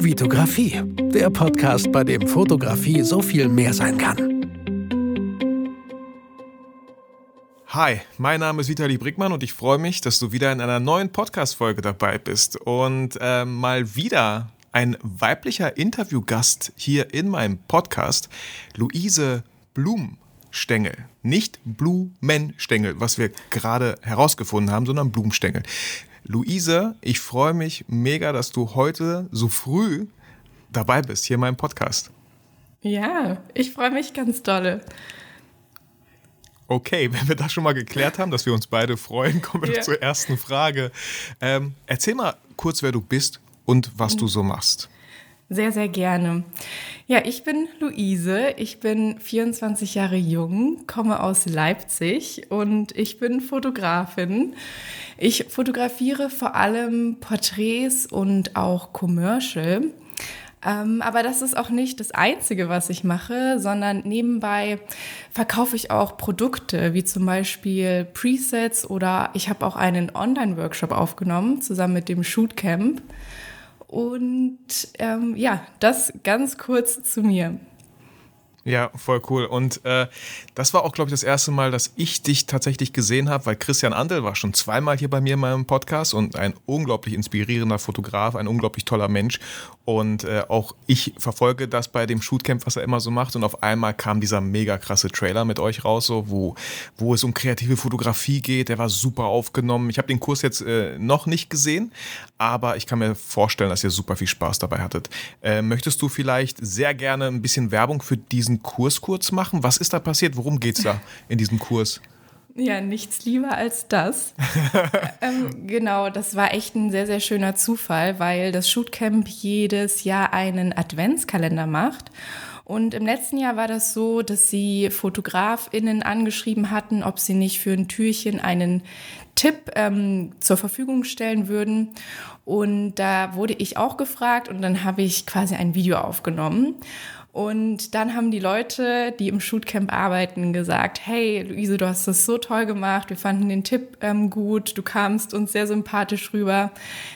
Vitografie, der Podcast, bei dem Fotografie so viel mehr sein kann. Hi, mein Name ist Vitali Brickmann und ich freue mich, dass du wieder in einer neuen Podcast-Folge dabei bist und äh, mal wieder ein weiblicher Interviewgast hier in meinem Podcast, Luise Blumstängel. Nicht Blumenstängel, was wir gerade herausgefunden haben, sondern Blumenstängel. Luise, ich freue mich mega, dass du heute so früh dabei bist, hier in meinem Podcast. Ja, ich freue mich ganz dolle. Okay, wenn wir das schon mal geklärt haben, dass wir uns beide freuen, kommen wir ja. zur ersten Frage. Ähm, erzähl mal kurz, wer du bist und was du so machst. Sehr, sehr gerne. Ja, ich bin Luise, ich bin 24 Jahre jung, komme aus Leipzig und ich bin Fotografin. Ich fotografiere vor allem Porträts und auch Commercial. Ähm, aber das ist auch nicht das Einzige, was ich mache, sondern nebenbei verkaufe ich auch Produkte, wie zum Beispiel Presets oder ich habe auch einen Online-Workshop aufgenommen, zusammen mit dem Shootcamp. Und ähm, ja, das ganz kurz zu mir. Ja, voll cool. Und äh, das war auch, glaube ich, das erste Mal, dass ich dich tatsächlich gesehen habe, weil Christian Andel war schon zweimal hier bei mir in meinem Podcast und ein unglaublich inspirierender Fotograf, ein unglaublich toller Mensch. Und äh, auch ich verfolge das bei dem Shootcamp, was er immer so macht. Und auf einmal kam dieser mega krasse Trailer mit euch raus, so, wo, wo es um kreative Fotografie geht. Der war super aufgenommen. Ich habe den Kurs jetzt äh, noch nicht gesehen, aber ich kann mir vorstellen, dass ihr super viel Spaß dabei hattet. Äh, möchtest du vielleicht sehr gerne ein bisschen Werbung für diesen Kurs kurz machen? Was ist da passiert? Worum geht es da in diesem Kurs? Ja, nichts lieber als das. ähm, genau, das war echt ein sehr, sehr schöner Zufall, weil das Shootcamp jedes Jahr einen Adventskalender macht. Und im letzten Jahr war das so, dass sie FotografInnen angeschrieben hatten, ob sie nicht für ein Türchen einen Tipp ähm, zur Verfügung stellen würden. Und da wurde ich auch gefragt und dann habe ich quasi ein Video aufgenommen. Und dann haben die Leute, die im Shootcamp arbeiten, gesagt, hey Luise, du hast das so toll gemacht, wir fanden den Tipp ähm, gut, du kamst uns sehr sympathisch rüber.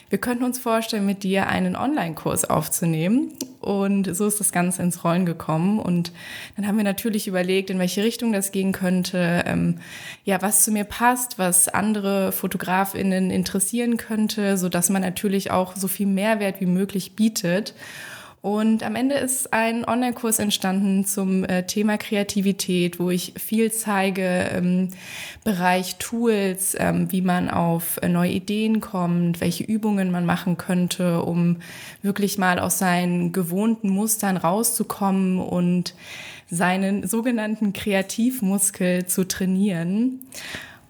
Wir könnten uns vorstellen, mit dir einen Online-Kurs aufzunehmen. Und so ist das Ganze ins Rollen gekommen. Und dann haben wir natürlich überlegt, in welche Richtung das gehen könnte, ähm, ja, was zu mir passt, was andere FotografInnen interessieren könnte, so dass man natürlich auch so viel Mehrwert wie möglich bietet. Und am Ende ist ein Online-Kurs entstanden zum äh, Thema Kreativität, wo ich viel zeige im Bereich Tools, ähm, wie man auf äh, neue Ideen kommt, welche Übungen man machen könnte, um wirklich mal aus seinen gewohnten Mustern rauszukommen und seinen sogenannten Kreativmuskel zu trainieren.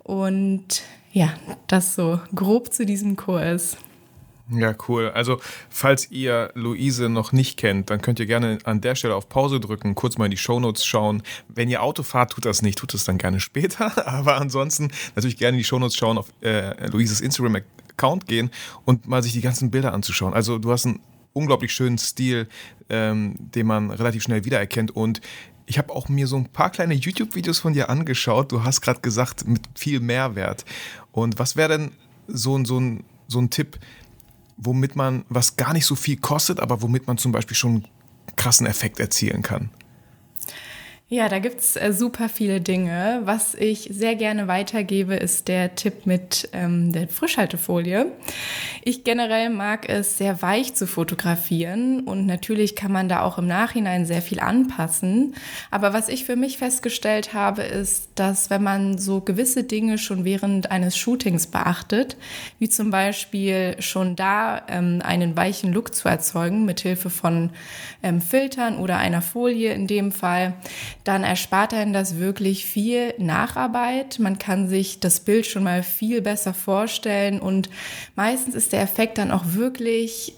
Und ja, das so grob zu diesem Kurs. Ja, cool. Also, falls ihr Luise noch nicht kennt, dann könnt ihr gerne an der Stelle auf Pause drücken, kurz mal in die Shownotes schauen. Wenn ihr Auto fahrt, tut das nicht, tut es dann gerne später. Aber ansonsten natürlich gerne in die Shownotes schauen, auf äh, Luises Instagram-Account gehen und mal sich die ganzen Bilder anzuschauen. Also, du hast einen unglaublich schönen Stil, ähm, den man relativ schnell wiedererkennt und ich habe auch mir so ein paar kleine YouTube-Videos von dir angeschaut. Du hast gerade gesagt, mit viel Mehrwert. Und was wäre denn so, so, ein, so ein Tipp, womit man, was gar nicht so viel kostet, aber womit man zum Beispiel schon einen krassen Effekt erzielen kann? Ja, da gibt's äh, super viele Dinge. Was ich sehr gerne weitergebe, ist der Tipp mit ähm, der Frischhaltefolie. Ich generell mag es sehr weich zu fotografieren und natürlich kann man da auch im Nachhinein sehr viel anpassen. Aber was ich für mich festgestellt habe, ist, dass wenn man so gewisse Dinge schon während eines Shootings beachtet, wie zum Beispiel schon da ähm, einen weichen Look zu erzeugen mit Hilfe von ähm, Filtern oder einer Folie in dem Fall, dann erspart einen das wirklich viel Nacharbeit. Man kann sich das Bild schon mal viel besser vorstellen und meistens ist der Effekt dann auch wirklich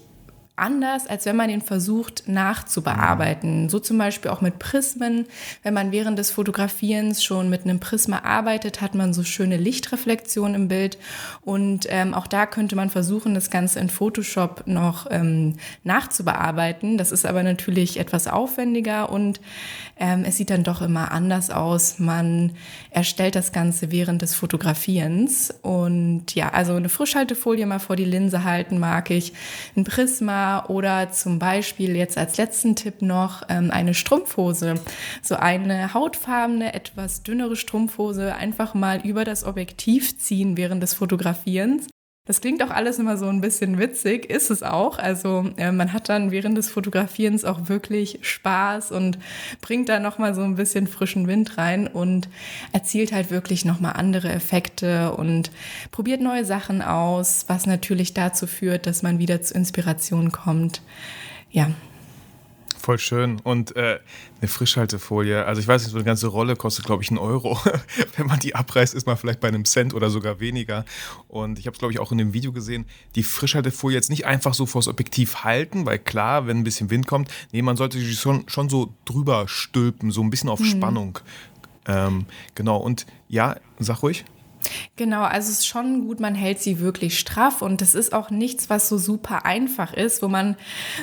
anders, als wenn man ihn versucht nachzubearbeiten. So zum Beispiel auch mit Prismen. Wenn man während des Fotografierens schon mit einem Prisma arbeitet, hat man so schöne Lichtreflexionen im Bild. Und ähm, auch da könnte man versuchen, das Ganze in Photoshop noch ähm, nachzubearbeiten. Das ist aber natürlich etwas aufwendiger und ähm, es sieht dann doch immer anders aus. Man erstellt das Ganze während des Fotografierens. Und ja, also eine Frischhaltefolie mal vor die Linse halten mag ich. Ein Prisma oder zum Beispiel jetzt als letzten Tipp noch ähm, eine Strumpfhose. So eine hautfarbene, etwas dünnere Strumpfhose einfach mal über das Objektiv ziehen während des Fotografierens. Das klingt auch alles immer so ein bisschen witzig, ist es auch. Also äh, man hat dann während des Fotografierens auch wirklich Spaß und bringt da nochmal so ein bisschen frischen Wind rein und erzielt halt wirklich nochmal andere Effekte und probiert neue Sachen aus, was natürlich dazu führt, dass man wieder zu Inspiration kommt. Ja, Voll schön. Und äh, eine Frischhaltefolie, also ich weiß nicht, so eine ganze Rolle kostet, glaube ich, einen Euro. Wenn man die abreißt, ist man vielleicht bei einem Cent oder sogar weniger. Und ich habe es, glaube ich, auch in dem Video gesehen, die Frischhaltefolie jetzt nicht einfach so vors Objektiv halten, weil klar, wenn ein bisschen Wind kommt, nee, man sollte sich schon, schon so drüber stülpen, so ein bisschen auf mhm. Spannung. Ähm, genau. Und ja, sag ruhig. Genau, also es ist schon gut, man hält sie wirklich straff und das ist auch nichts, was so super einfach ist, wo man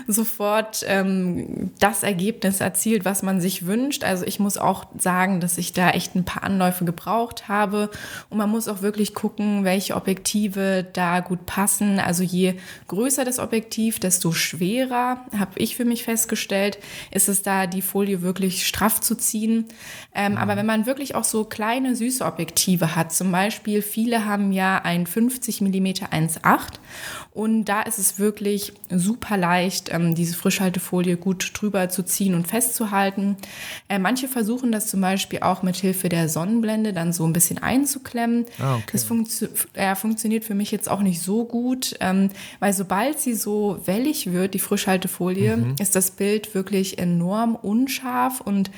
sofort ähm, das Ergebnis erzielt, was man sich wünscht. Also ich muss auch sagen, dass ich da echt ein paar Anläufe gebraucht habe und man muss auch wirklich gucken, welche Objektive da gut passen. Also je größer das Objektiv, desto schwerer, habe ich für mich festgestellt, ist es da, die Folie wirklich straff zu ziehen. Ähm, Aber wenn man wirklich auch so kleine, süße Objektive hat, zum Beispiel Beispiel, viele haben ja ein 50 mm 1.8 und da ist es wirklich super leicht, ähm, diese Frischhaltefolie gut drüber zu ziehen und festzuhalten. Äh, manche versuchen das zum Beispiel auch mit Hilfe der Sonnenblende dann so ein bisschen einzuklemmen. Ah, okay. Das funktio äh, funktioniert für mich jetzt auch nicht so gut, ähm, weil sobald sie so wellig wird, die Frischhaltefolie, mhm. ist das Bild wirklich enorm unscharf und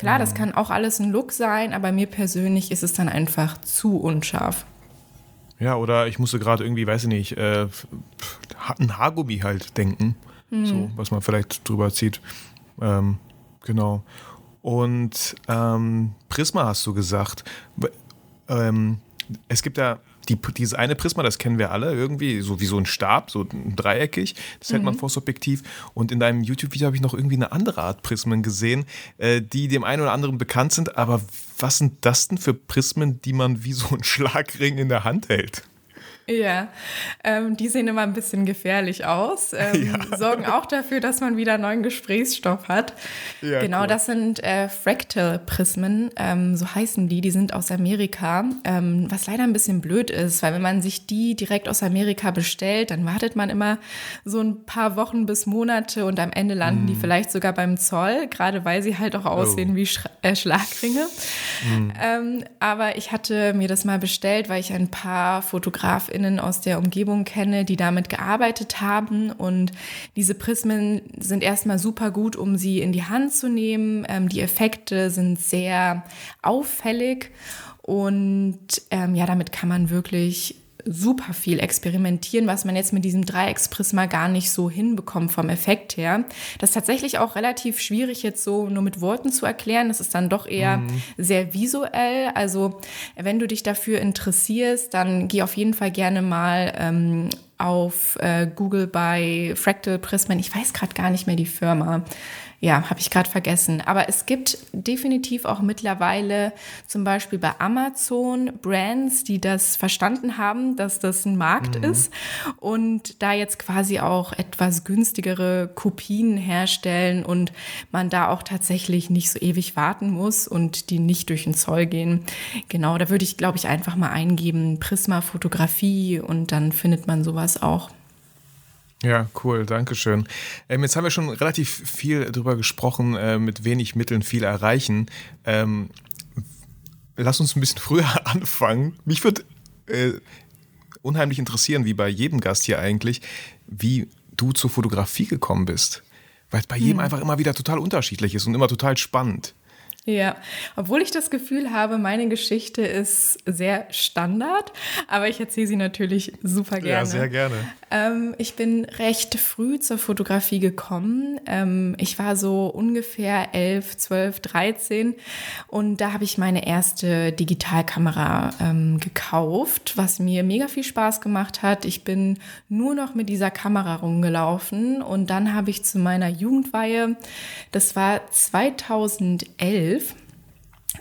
klar, mhm. das kann auch alles ein Look sein, aber mir persönlich ist es dann einfach zu unscharf. Ja, oder ich musste gerade irgendwie, weiß ich nicht, äh, ein Haargummi halt denken. Mhm. So, was man vielleicht drüber zieht. Ähm, genau. Und ähm, Prisma hast du gesagt. Ähm, es gibt ja die, dieses eine Prisma, das kennen wir alle irgendwie, so wie so ein Stab, so dreieckig. Das hält mhm. man vors Objektiv. Und in deinem YouTube-Video habe ich noch irgendwie eine andere Art Prismen gesehen, äh, die dem einen oder anderen bekannt sind. Aber was sind das denn für Prismen, die man wie so ein Schlagring in der Hand hält? Ja, ähm, die sehen immer ein bisschen gefährlich aus, ähm, ja. sorgen auch dafür, dass man wieder neuen Gesprächsstoff hat. Ja, genau, cool. das sind äh, Fractal-Prismen, ähm, so heißen die, die sind aus Amerika, ähm, was leider ein bisschen blöd ist, weil wenn man sich die direkt aus Amerika bestellt, dann wartet man immer so ein paar Wochen bis Monate und am Ende landen mm. die vielleicht sogar beim Zoll, gerade weil sie halt auch aussehen oh. wie Sch äh, Schlagringe. Mm. aber ich hatte mir das mal bestellt, weil ich ein paar Fotografen FotografInnen aus der Umgebung kenne, die damit gearbeitet haben. Und diese Prismen sind erstmal super gut, um sie in die Hand zu nehmen. Ähm, die Effekte sind sehr auffällig. Und ähm, ja, damit kann man wirklich super viel experimentieren, was man jetzt mit diesem Dreiecksprisma gar nicht so hinbekommt vom Effekt her. Das ist tatsächlich auch relativ schwierig jetzt so nur mit Worten zu erklären. Das ist dann doch eher mhm. sehr visuell. Also wenn du dich dafür interessierst, dann geh auf jeden Fall gerne mal ähm, auf äh, Google bei Fractal Prismen. Ich weiß gerade gar nicht mehr die Firma ja, habe ich gerade vergessen. Aber es gibt definitiv auch mittlerweile zum Beispiel bei Amazon Brands, die das verstanden haben, dass das ein Markt mhm. ist und da jetzt quasi auch etwas günstigere Kopien herstellen und man da auch tatsächlich nicht so ewig warten muss und die nicht durch den Zoll gehen. Genau, da würde ich, glaube ich, einfach mal eingeben Prisma Fotografie und dann findet man sowas auch. Ja, cool, danke schön. Ähm, jetzt haben wir schon relativ viel darüber gesprochen, äh, mit wenig Mitteln viel erreichen. Ähm, lass uns ein bisschen früher anfangen. Mich würde äh, unheimlich interessieren, wie bei jedem Gast hier eigentlich, wie du zur Fotografie gekommen bist. Weil es bei jedem hm. einfach immer wieder total unterschiedlich ist und immer total spannend. Ja, obwohl ich das Gefühl habe, meine Geschichte ist sehr Standard, aber ich erzähle sie natürlich super gerne. Ja, sehr gerne. Ähm, ich bin recht früh zur Fotografie gekommen. Ähm, ich war so ungefähr 11, 12, 13 und da habe ich meine erste Digitalkamera ähm, gekauft, was mir mega viel Spaß gemacht hat. Ich bin nur noch mit dieser Kamera rumgelaufen und dann habe ich zu meiner Jugendweihe, das war 2011, 2011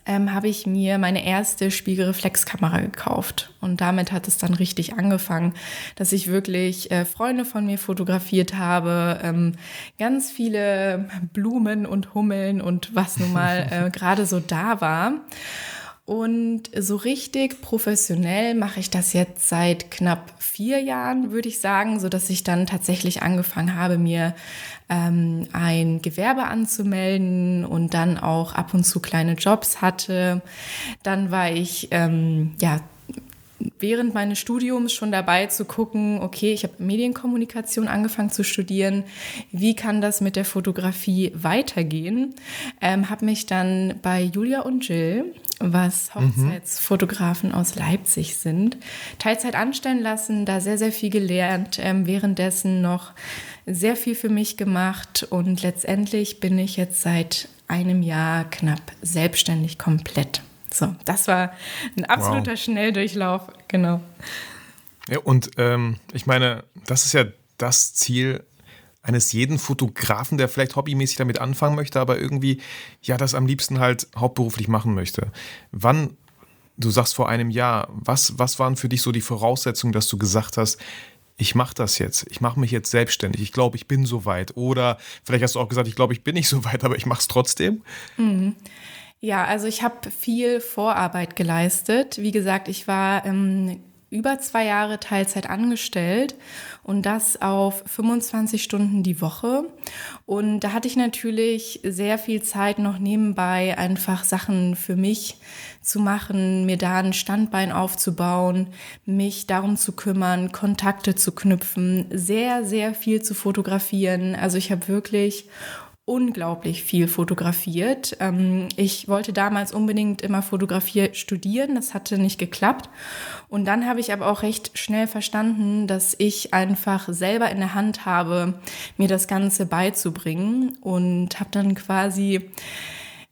ähm, habe ich mir meine erste Spiegelreflexkamera gekauft. Und damit hat es dann richtig angefangen, dass ich wirklich äh, Freunde von mir fotografiert habe, ähm, ganz viele Blumen und Hummeln und was nun mal äh, gerade so da war. Und so richtig professionell mache ich das jetzt seit knapp vier Jahren, würde ich sagen, so dass ich dann tatsächlich angefangen habe, mir ähm, ein Gewerbe anzumelden und dann auch ab und zu kleine Jobs hatte. Dann war ich ähm, ja während meines Studiums schon dabei zu gucken, okay, ich habe Medienkommunikation angefangen zu studieren, wie kann das mit der Fotografie weitergehen? Ähm, habe mich dann bei Julia und Jill, was mhm. Hochzeitsfotografen mhm. aus Leipzig sind, Teilzeit anstellen lassen, da sehr, sehr viel gelernt, ähm, währenddessen noch sehr viel für mich gemacht und letztendlich bin ich jetzt seit einem Jahr knapp selbstständig komplett. So, das war ein absoluter wow. Schnelldurchlauf, genau. Ja, und ähm, ich meine, das ist ja das Ziel eines jeden Fotografen, der vielleicht hobbymäßig damit anfangen möchte, aber irgendwie ja das am liebsten halt hauptberuflich machen möchte. Wann, du sagst vor einem Jahr, was, was waren für dich so die Voraussetzungen, dass du gesagt hast, ich mache das jetzt, ich mache mich jetzt selbstständig, ich glaube, ich bin so weit. Oder vielleicht hast du auch gesagt, ich glaube, ich bin nicht so weit, aber ich mache es trotzdem. Mhm. Ja, also ich habe viel Vorarbeit geleistet. Wie gesagt, ich war ähm, über zwei Jahre Teilzeit angestellt und das auf 25 Stunden die Woche. Und da hatte ich natürlich sehr viel Zeit noch nebenbei einfach Sachen für mich zu machen, mir da ein Standbein aufzubauen, mich darum zu kümmern, Kontakte zu knüpfen, sehr, sehr viel zu fotografieren. Also ich habe wirklich unglaublich viel fotografiert. Ähm, ich wollte damals unbedingt immer Fotografie studieren, das hatte nicht geklappt. Und dann habe ich aber auch recht schnell verstanden, dass ich einfach selber in der Hand habe, mir das Ganze beizubringen und habe dann quasi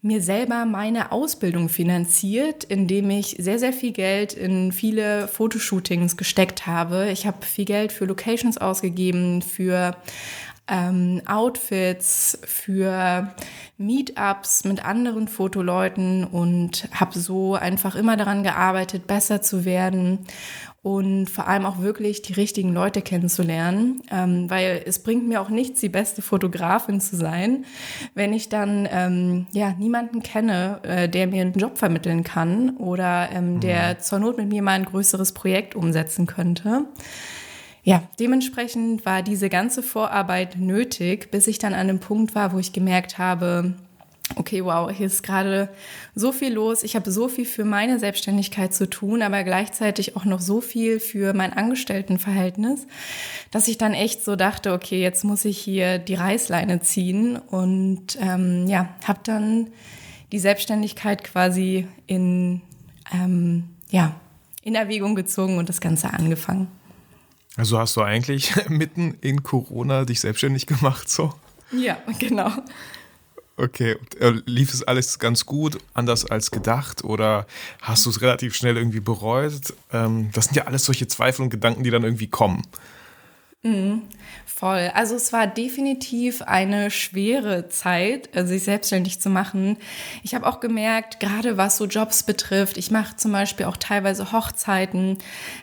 mir selber meine Ausbildung finanziert, indem ich sehr, sehr viel Geld in viele Fotoshootings gesteckt habe. Ich habe viel Geld für Locations ausgegeben, für ähm, Outfits, für Meetups mit anderen Fotoleuten und habe so einfach immer daran gearbeitet, besser zu werden und vor allem auch wirklich die richtigen Leute kennenzulernen, ähm, weil es bringt mir auch nichts, die beste Fotografin zu sein, wenn ich dann ähm, ja niemanden kenne, äh, der mir einen Job vermitteln kann oder ähm, der mhm. zur Not mit mir mal ein größeres Projekt umsetzen könnte. Ja, dementsprechend war diese ganze Vorarbeit nötig, bis ich dann an einem Punkt war, wo ich gemerkt habe, okay, wow, hier ist gerade so viel los. Ich habe so viel für meine Selbstständigkeit zu tun, aber gleichzeitig auch noch so viel für mein Angestelltenverhältnis, dass ich dann echt so dachte, okay, jetzt muss ich hier die Reißleine ziehen und ähm, ja, habe dann die Selbstständigkeit quasi in ähm, ja in Erwägung gezogen und das Ganze angefangen. Also hast du eigentlich mitten in Corona dich selbstständig gemacht, so? Ja, genau. Okay, äh, lief es alles ganz gut, anders als gedacht oder hast du es relativ schnell irgendwie bereut? Ähm, das sind ja alles solche Zweifel und Gedanken, die dann irgendwie kommen. Mhm. Voll. Also es war definitiv eine schwere Zeit, äh, sich selbstständig zu machen. Ich habe auch gemerkt, gerade was so Jobs betrifft, ich mache zum Beispiel auch teilweise Hochzeiten,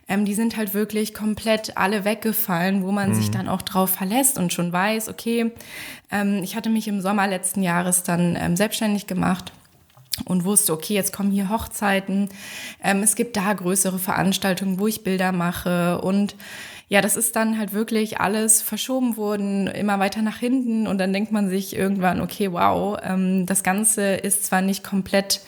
ähm, die sind halt wirklich komplett alle weggefallen, wo man mhm. sich dann auch drauf verlässt und schon weiß, okay, ähm, ich hatte mich im Sommer letzten Jahres dann ähm, selbstständig gemacht und wusste, okay, jetzt kommen hier Hochzeiten, ähm, es gibt da größere Veranstaltungen, wo ich Bilder mache und ja, das ist dann halt wirklich alles verschoben worden, immer weiter nach hinten. Und dann denkt man sich irgendwann, okay, wow, ähm, das Ganze ist zwar nicht komplett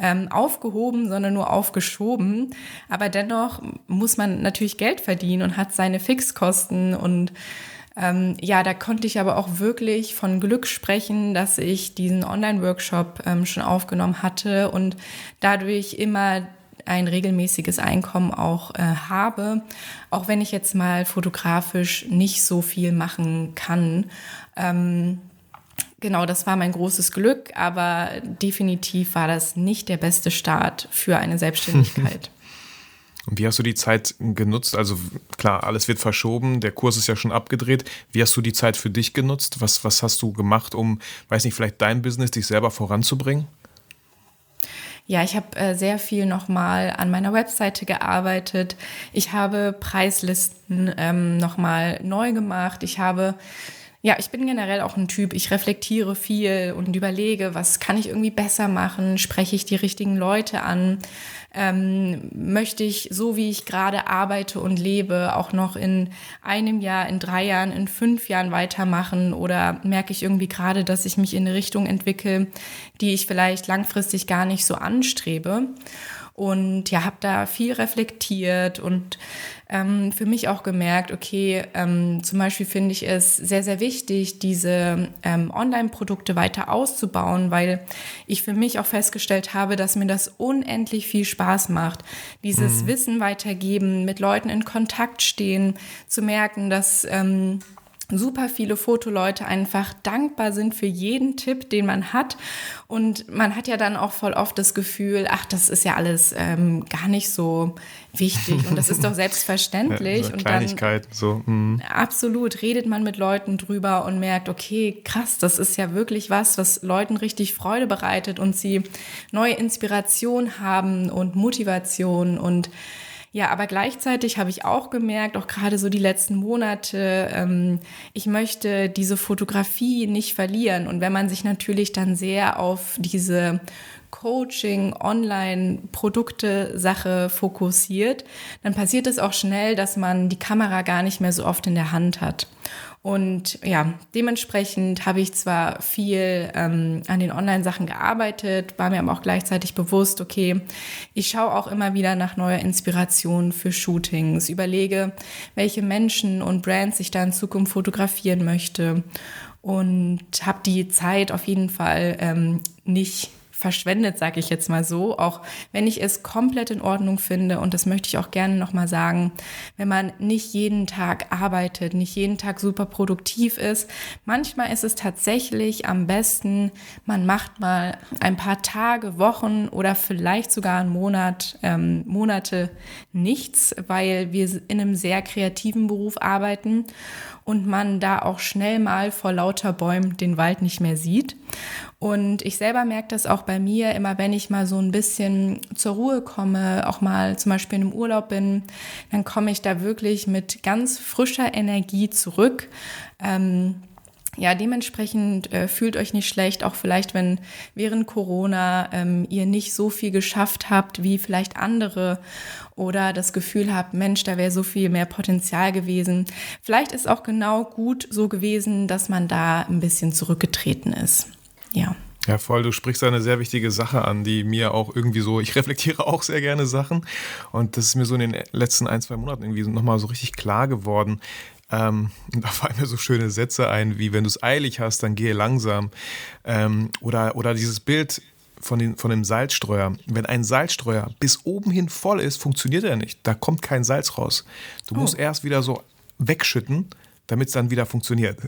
ähm, aufgehoben, sondern nur aufgeschoben, aber dennoch muss man natürlich Geld verdienen und hat seine Fixkosten. Und ähm, ja, da konnte ich aber auch wirklich von Glück sprechen, dass ich diesen Online-Workshop ähm, schon aufgenommen hatte und dadurch immer ein regelmäßiges Einkommen auch äh, habe, auch wenn ich jetzt mal fotografisch nicht so viel machen kann. Ähm, genau, das war mein großes Glück, aber definitiv war das nicht der beste Start für eine Selbstständigkeit. Und wie hast du die Zeit genutzt? Also klar, alles wird verschoben, der Kurs ist ja schon abgedreht. Wie hast du die Zeit für dich genutzt? Was, was hast du gemacht, um, weiß nicht, vielleicht dein Business, dich selber voranzubringen? Ja, ich habe äh, sehr viel nochmal an meiner Webseite gearbeitet. Ich habe Preislisten ähm, nochmal neu gemacht. Ich habe ja, ich bin generell auch ein Typ, ich reflektiere viel und überlege, was kann ich irgendwie besser machen, spreche ich die richtigen Leute an, ähm, möchte ich so, wie ich gerade arbeite und lebe, auch noch in einem Jahr, in drei Jahren, in fünf Jahren weitermachen? Oder merke ich irgendwie gerade, dass ich mich in eine Richtung entwickle, die ich vielleicht langfristig gar nicht so anstrebe und ja, habe da viel reflektiert und ähm, für mich auch gemerkt, okay, ähm, zum Beispiel finde ich es sehr, sehr wichtig, diese ähm, Online-Produkte weiter auszubauen, weil ich für mich auch festgestellt habe, dass mir das unendlich viel Spaß macht. Dieses mhm. Wissen weitergeben, mit Leuten in Kontakt stehen, zu merken, dass ähm, super viele Fotoleute einfach dankbar sind für jeden Tipp, den man hat. Und man hat ja dann auch voll oft das Gefühl, ach, das ist ja alles ähm, gar nicht so wichtig und das ist doch selbstverständlich. ja, so und Kleinigkeit, dann, so. Mm. Absolut, redet man mit Leuten drüber und merkt, okay, krass, das ist ja wirklich was, was Leuten richtig Freude bereitet und sie neue Inspiration haben und Motivation und ja, aber gleichzeitig habe ich auch gemerkt, auch gerade so die letzten Monate, ähm, ich möchte diese Fotografie nicht verlieren. Und wenn man sich natürlich dann sehr auf diese Coaching, Online-Produkte, Sache fokussiert, dann passiert es auch schnell, dass man die Kamera gar nicht mehr so oft in der Hand hat. Und ja, dementsprechend habe ich zwar viel ähm, an den Online-Sachen gearbeitet, war mir aber auch gleichzeitig bewusst, okay, ich schaue auch immer wieder nach neuer Inspiration für Shootings, überlege, welche Menschen und Brands ich da in Zukunft fotografieren möchte. Und habe die Zeit auf jeden Fall ähm, nicht verschwendet, sage ich jetzt mal so, auch wenn ich es komplett in Ordnung finde und das möchte ich auch gerne nochmal sagen, wenn man nicht jeden Tag arbeitet, nicht jeden Tag super produktiv ist, manchmal ist es tatsächlich am besten, man macht mal ein paar Tage, Wochen oder vielleicht sogar einen Monat, ähm, Monate nichts, weil wir in einem sehr kreativen Beruf arbeiten und man da auch schnell mal vor lauter Bäumen den Wald nicht mehr sieht. Und ich selber merke das auch bei mir, immer wenn ich mal so ein bisschen zur Ruhe komme, auch mal zum Beispiel einem Urlaub bin, dann komme ich da wirklich mit ganz frischer Energie zurück. Ähm, ja, dementsprechend äh, fühlt euch nicht schlecht, auch vielleicht, wenn während Corona ähm, ihr nicht so viel geschafft habt wie vielleicht andere oder das Gefühl habt, Mensch, da wäre so viel mehr Potenzial gewesen. Vielleicht ist auch genau gut so gewesen, dass man da ein bisschen zurückgetreten ist ja. Ja, voll. Du sprichst eine sehr wichtige Sache an, die mir auch irgendwie so, ich reflektiere auch sehr gerne Sachen. Und das ist mir so in den letzten ein, zwei Monaten irgendwie nochmal so richtig klar geworden. Ähm, da fallen mir so schöne Sätze ein, wie wenn du es eilig hast, dann gehe langsam. Ähm, oder, oder dieses Bild von, den, von dem Salzstreuer. Wenn ein Salzstreuer bis oben hin voll ist, funktioniert er nicht. Da kommt kein Salz raus. Du oh. musst erst wieder so wegschütten, damit es dann wieder funktioniert.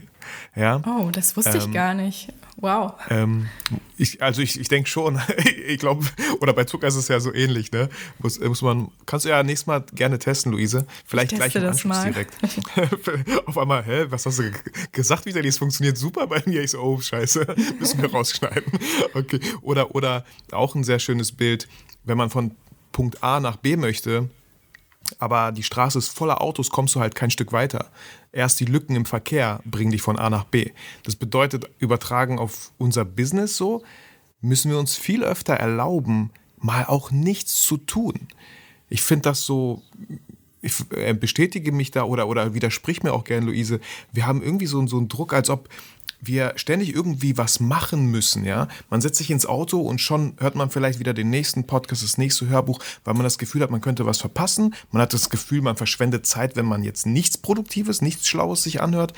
Ja? Oh, das wusste ähm, ich gar nicht. Wow. Ähm, ich, also ich, ich denke schon, ich glaube, oder bei Zucker ist es ja so ähnlich, ne? Muss, muss man, kannst du ja nächstes Mal gerne testen, Luise. Vielleicht gleich im Anschluss mal. direkt. Auf einmal, hä, was hast du gesagt, Vitali? Es funktioniert super bei mir. Ich so, oh, scheiße, müssen wir rausschneiden. Okay. Oder, oder auch ein sehr schönes Bild, wenn man von Punkt A nach B möchte, aber die Straße ist voller Autos, kommst du halt kein Stück weiter. Erst die Lücken im Verkehr bringen dich von A nach B. Das bedeutet, übertragen auf unser Business so, müssen wir uns viel öfter erlauben, mal auch nichts zu tun. Ich finde das so, ich äh, bestätige mich da oder, oder widersprich mir auch gern, Luise. Wir haben irgendwie so, so einen Druck, als ob wir ständig irgendwie was machen müssen, ja. Man setzt sich ins Auto und schon hört man vielleicht wieder den nächsten Podcast, das nächste Hörbuch, weil man das Gefühl hat, man könnte was verpassen. Man hat das Gefühl, man verschwendet Zeit, wenn man jetzt nichts Produktives, nichts Schlaues sich anhört.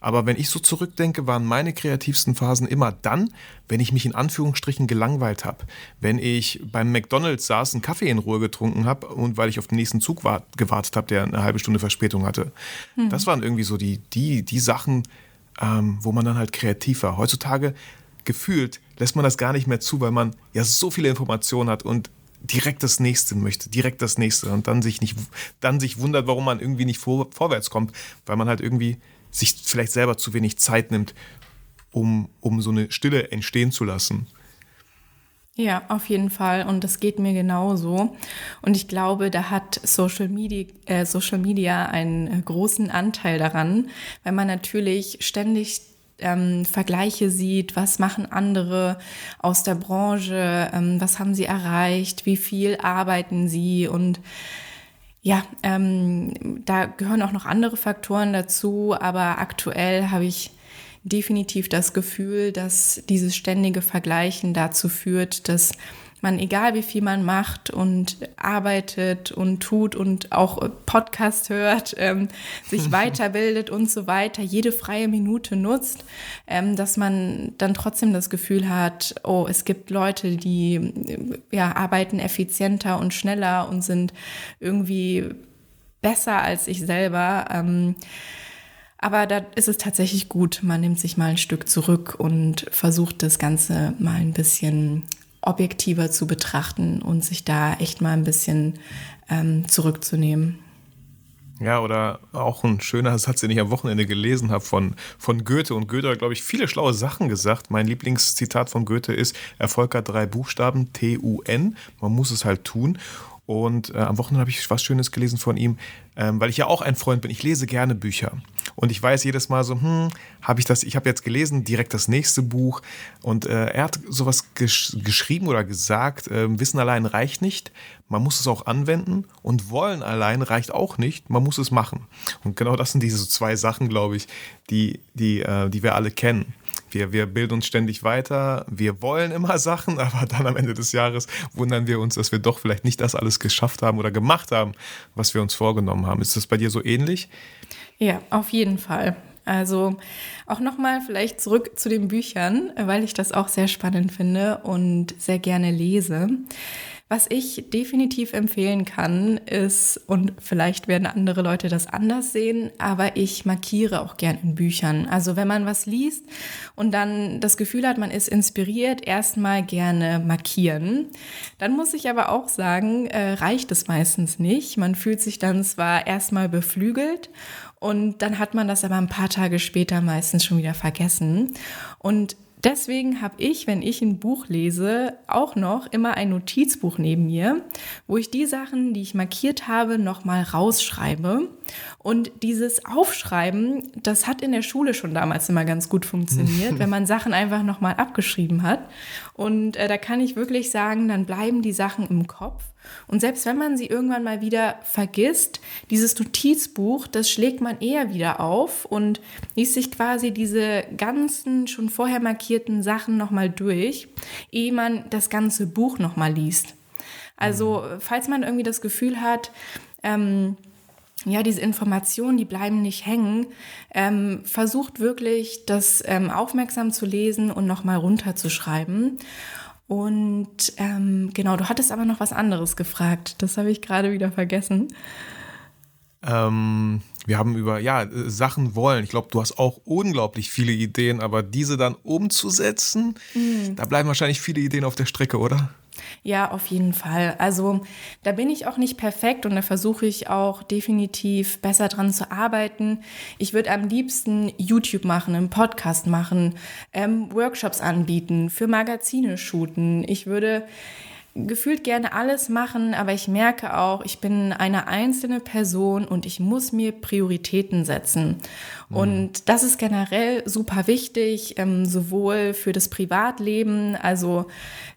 Aber wenn ich so zurückdenke, waren meine kreativsten Phasen immer dann, wenn ich mich in Anführungsstrichen gelangweilt habe. Wenn ich beim McDonalds saß, einen Kaffee in Ruhe getrunken habe und weil ich auf den nächsten Zug gewartet habe, der eine halbe Stunde Verspätung hatte. Hm. Das waren irgendwie so die, die, die Sachen, ähm, wo man dann halt kreativ war. Heutzutage gefühlt lässt man das gar nicht mehr zu, weil man ja so viele Informationen hat und direkt das nächste möchte, direkt das nächste und dann sich nicht, dann sich wundert, warum man irgendwie nicht vor, vorwärts kommt, weil man halt irgendwie sich vielleicht selber zu wenig Zeit nimmt, um, um so eine Stille entstehen zu lassen. Ja, auf jeden Fall. Und das geht mir genauso. Und ich glaube, da hat Social Media, äh, Social Media einen äh, großen Anteil daran, weil man natürlich ständig ähm, Vergleiche sieht, was machen andere aus der Branche, ähm, was haben sie erreicht, wie viel arbeiten sie? Und ja, ähm, da gehören auch noch andere Faktoren dazu, aber aktuell habe ich definitiv das Gefühl, dass dieses ständige Vergleichen dazu führt, dass man, egal wie viel man macht und arbeitet und tut und auch Podcast hört, ähm, sich weiterbildet und so weiter, jede freie Minute nutzt, ähm, dass man dann trotzdem das Gefühl hat, oh, es gibt Leute, die ja, arbeiten effizienter und schneller und sind irgendwie besser als ich selber. Ähm, aber da ist es tatsächlich gut, man nimmt sich mal ein Stück zurück und versucht das Ganze mal ein bisschen objektiver zu betrachten und sich da echt mal ein bisschen ähm, zurückzunehmen. Ja, oder auch ein schöner Satz, den ich am Wochenende gelesen habe von, von Goethe. Und Goethe hat, glaube ich, viele schlaue Sachen gesagt. Mein Lieblingszitat von Goethe ist, Erfolg hat drei Buchstaben, T-U-N. Man muss es halt tun. Und äh, am Wochenende habe ich was Schönes gelesen von ihm, ähm, weil ich ja auch ein Freund bin. Ich lese gerne Bücher. Und ich weiß jedes Mal so, hm, habe ich das, ich habe jetzt gelesen, direkt das nächste Buch. Und äh, er hat sowas gesch geschrieben oder gesagt, äh, Wissen allein reicht nicht, man muss es auch anwenden. Und Wollen allein reicht auch nicht, man muss es machen. Und genau das sind diese zwei Sachen, glaube ich, die, die, äh, die wir alle kennen. Wir, wir bilden uns ständig weiter, wir wollen immer Sachen, aber dann am Ende des Jahres wundern wir uns, dass wir doch vielleicht nicht das alles geschafft haben oder gemacht haben, was wir uns vorgenommen haben. Ist das bei dir so ähnlich? Ja, auf jeden Fall. Also auch nochmal vielleicht zurück zu den Büchern, weil ich das auch sehr spannend finde und sehr gerne lese. Was ich definitiv empfehlen kann, ist, und vielleicht werden andere Leute das anders sehen, aber ich markiere auch gern in Büchern. Also wenn man was liest und dann das Gefühl hat, man ist inspiriert, erstmal gerne markieren. Dann muss ich aber auch sagen, äh, reicht es meistens nicht. Man fühlt sich dann zwar erstmal beflügelt und dann hat man das aber ein paar Tage später meistens schon wieder vergessen. Und Deswegen habe ich, wenn ich ein Buch lese, auch noch immer ein Notizbuch neben mir, wo ich die Sachen, die ich markiert habe, nochmal rausschreibe. Und dieses Aufschreiben, das hat in der Schule schon damals immer ganz gut funktioniert, wenn man Sachen einfach nochmal abgeschrieben hat. Und äh, da kann ich wirklich sagen, dann bleiben die Sachen im Kopf. Und selbst wenn man sie irgendwann mal wieder vergisst, dieses Notizbuch, das schlägt man eher wieder auf und liest sich quasi diese ganzen schon vorher markierten Sachen nochmal durch, ehe man das ganze Buch nochmal liest. Also, falls man irgendwie das Gefühl hat, ähm, ja, diese Informationen, die bleiben nicht hängen. Ähm, versucht wirklich, das ähm, aufmerksam zu lesen und nochmal runterzuschreiben. Und ähm, genau, du hattest aber noch was anderes gefragt. Das habe ich gerade wieder vergessen. Ähm, wir haben über ja, Sachen wollen. Ich glaube, du hast auch unglaublich viele Ideen, aber diese dann umzusetzen, mhm. da bleiben wahrscheinlich viele Ideen auf der Strecke, oder? Ja, auf jeden Fall. Also da bin ich auch nicht perfekt und da versuche ich auch definitiv besser dran zu arbeiten. Ich würde am liebsten YouTube machen, einen Podcast machen, ähm, Workshops anbieten, für Magazine shooten. Ich würde gefühlt gerne alles machen, aber ich merke auch, ich bin eine einzelne Person und ich muss mir Prioritäten setzen. Mhm. Und das ist generell super wichtig, ähm, sowohl für das Privatleben, also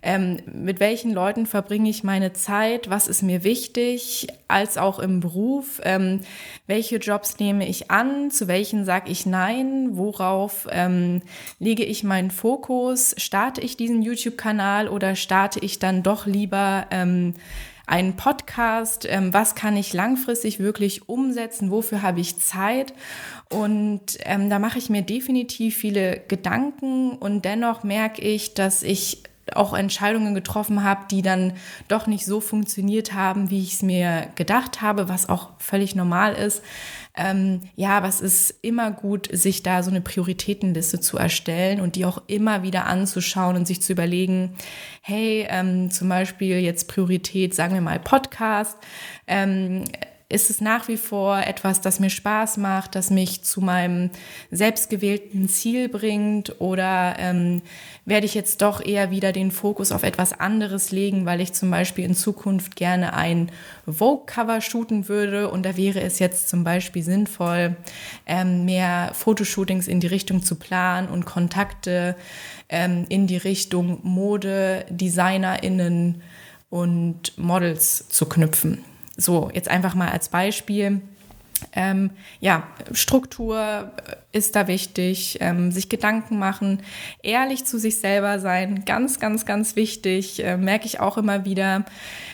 ähm, mit welchen Leuten verbringe ich meine Zeit, was ist mir wichtig, als auch im Beruf, ähm, welche Jobs nehme ich an, zu welchen sage ich nein, worauf ähm, lege ich meinen Fokus, starte ich diesen YouTube-Kanal oder starte ich dann doch lieber ähm, einen Podcast, ähm, was kann ich langfristig wirklich umsetzen, wofür habe ich Zeit. Und ähm, da mache ich mir definitiv viele Gedanken und dennoch merke ich, dass ich auch Entscheidungen getroffen habe, die dann doch nicht so funktioniert haben, wie ich es mir gedacht habe, was auch völlig normal ist. Ähm, ja, aber es ist immer gut, sich da so eine Prioritätenliste zu erstellen und die auch immer wieder anzuschauen und sich zu überlegen, hey, ähm, zum Beispiel jetzt Priorität, sagen wir mal Podcast. Ähm, ist es nach wie vor etwas, das mir Spaß macht, das mich zu meinem selbstgewählten Ziel bringt oder ähm, werde ich jetzt doch eher wieder den Fokus auf etwas anderes legen, weil ich zum Beispiel in Zukunft gerne ein Vogue-Cover shooten würde und da wäre es jetzt zum Beispiel sinnvoll, ähm, mehr Fotoshootings in die Richtung zu planen und Kontakte ähm, in die Richtung Mode, DesignerInnen und Models zu knüpfen. So, jetzt einfach mal als Beispiel. Ähm, ja, Struktur ist da wichtig, ähm, sich Gedanken machen, ehrlich zu sich selber sein, ganz, ganz, ganz wichtig, äh, merke ich auch immer wieder.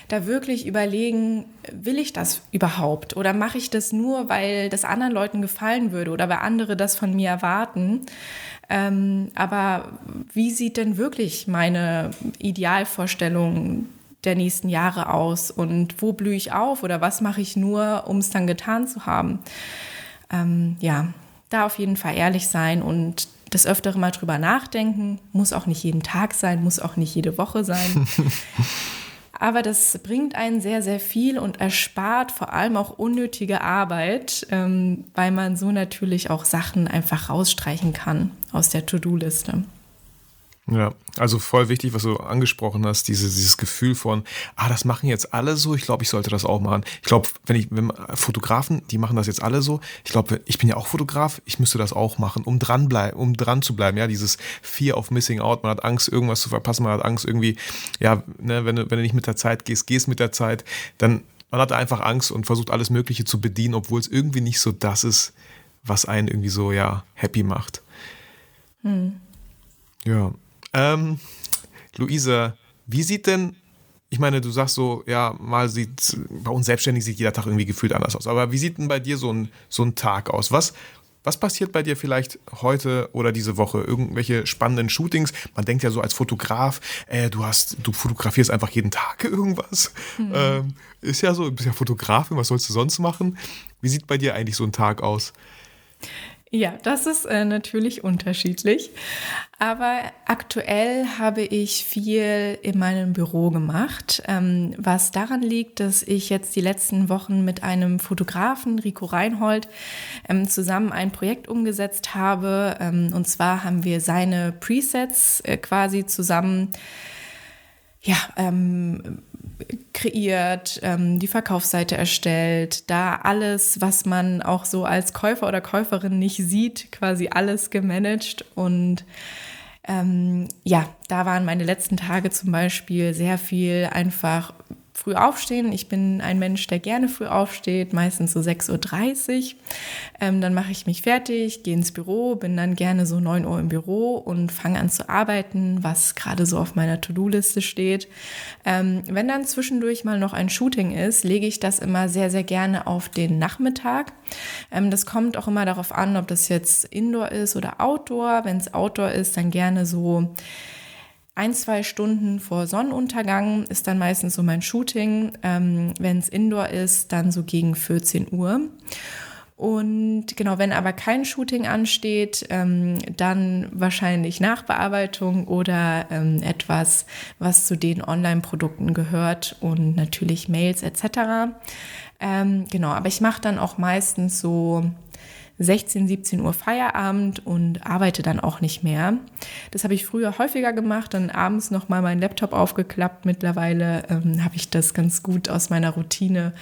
Da wirklich überlegen, will ich das überhaupt oder mache ich das nur, weil das anderen Leuten gefallen würde oder weil andere das von mir erwarten. Ähm, aber wie sieht denn wirklich meine Idealvorstellung der nächsten Jahre aus und wo blühe ich auf oder was mache ich nur, um es dann getan zu haben. Ähm, ja, da auf jeden Fall ehrlich sein und das öftere mal drüber nachdenken. Muss auch nicht jeden Tag sein, muss auch nicht jede Woche sein. Aber das bringt einen sehr, sehr viel und erspart vor allem auch unnötige Arbeit, ähm, weil man so natürlich auch Sachen einfach rausstreichen kann aus der To-Do-Liste. Ja, also voll wichtig, was du angesprochen hast, diese, dieses Gefühl von, ah, das machen jetzt alle so, ich glaube, ich sollte das auch machen. Ich glaube, wenn ich, wenn Fotografen, die machen das jetzt alle so, ich glaube, ich bin ja auch Fotograf, ich müsste das auch machen, um dran bleiben, um dran zu bleiben, ja, dieses Fear of Missing Out, man hat Angst, irgendwas zu verpassen, man hat Angst irgendwie, ja, ne, wenn du, wenn du nicht mit der Zeit gehst, gehst mit der Zeit, dann, man hat einfach Angst und versucht alles Mögliche zu bedienen, obwohl es irgendwie nicht so das ist, was einen irgendwie so, ja, happy macht. Hm. Ja, ähm, Luisa, wie sieht denn, ich meine, du sagst so, ja, mal sieht, bei uns selbstständig sieht jeder Tag irgendwie gefühlt anders aus, aber wie sieht denn bei dir so ein, so ein Tag aus? Was, was passiert bei dir vielleicht heute oder diese Woche? Irgendwelche spannenden Shootings? Man denkt ja so als Fotograf, äh, du hast, du fotografierst einfach jeden Tag irgendwas. Mhm. Ähm, ist ja so, du bist ja Fotografin, was sollst du sonst machen? Wie sieht bei dir eigentlich so ein Tag aus? Ja, das ist äh, natürlich unterschiedlich. Aber aktuell habe ich viel in meinem Büro gemacht, ähm, was daran liegt, dass ich jetzt die letzten Wochen mit einem Fotografen, Rico Reinhold, ähm, zusammen ein Projekt umgesetzt habe. Ähm, und zwar haben wir seine Presets äh, quasi zusammen ja, ähm, kreiert, ähm, die Verkaufsseite erstellt, da alles, was man auch so als Käufer oder Käuferin nicht sieht, quasi alles gemanagt. Und ähm, ja, da waren meine letzten Tage zum Beispiel sehr viel einfach früh aufstehen. Ich bin ein Mensch, der gerne früh aufsteht, meistens so 6.30 Uhr. Ähm, dann mache ich mich fertig, gehe ins Büro, bin dann gerne so 9 Uhr im Büro und fange an zu arbeiten, was gerade so auf meiner To-Do-Liste steht. Ähm, wenn dann zwischendurch mal noch ein Shooting ist, lege ich das immer sehr, sehr gerne auf den Nachmittag. Ähm, das kommt auch immer darauf an, ob das jetzt Indoor ist oder Outdoor. Wenn es Outdoor ist, dann gerne so ein, zwei Stunden vor Sonnenuntergang ist dann meistens so mein Shooting. Ähm, wenn es Indoor ist, dann so gegen 14 Uhr. Und genau, wenn aber kein Shooting ansteht, ähm, dann wahrscheinlich Nachbearbeitung oder ähm, etwas, was zu den Online-Produkten gehört und natürlich Mails etc. Ähm, genau, aber ich mache dann auch meistens so 16, 17 Uhr Feierabend und arbeite dann auch nicht mehr. Das habe ich früher häufiger gemacht, dann abends nochmal meinen Laptop aufgeklappt. Mittlerweile ähm, habe ich das ganz gut aus meiner Routine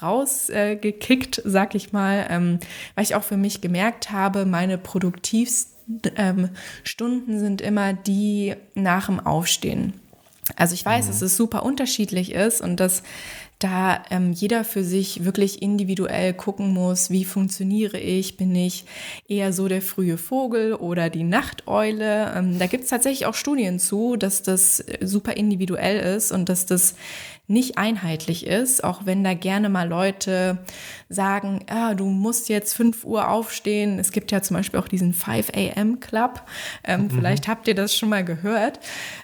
rausgekickt, äh, sag ich mal, ähm, weil ich auch für mich gemerkt habe, meine produktivsten ähm, Stunden sind immer die nach dem Aufstehen. Also ich weiß, mhm. dass es super unterschiedlich ist und dass da ähm, jeder für sich wirklich individuell gucken muss, wie funktioniere ich, bin ich eher so der frühe Vogel oder die Nachteule. Ähm, da gibt es tatsächlich auch Studien zu, dass das äh, super individuell ist und dass das nicht einheitlich ist, auch wenn da gerne mal Leute sagen, ah, du musst jetzt 5 Uhr aufstehen. Es gibt ja zum Beispiel auch diesen 5 a.m. Club. Ähm, mhm. Vielleicht habt ihr das schon mal gehört.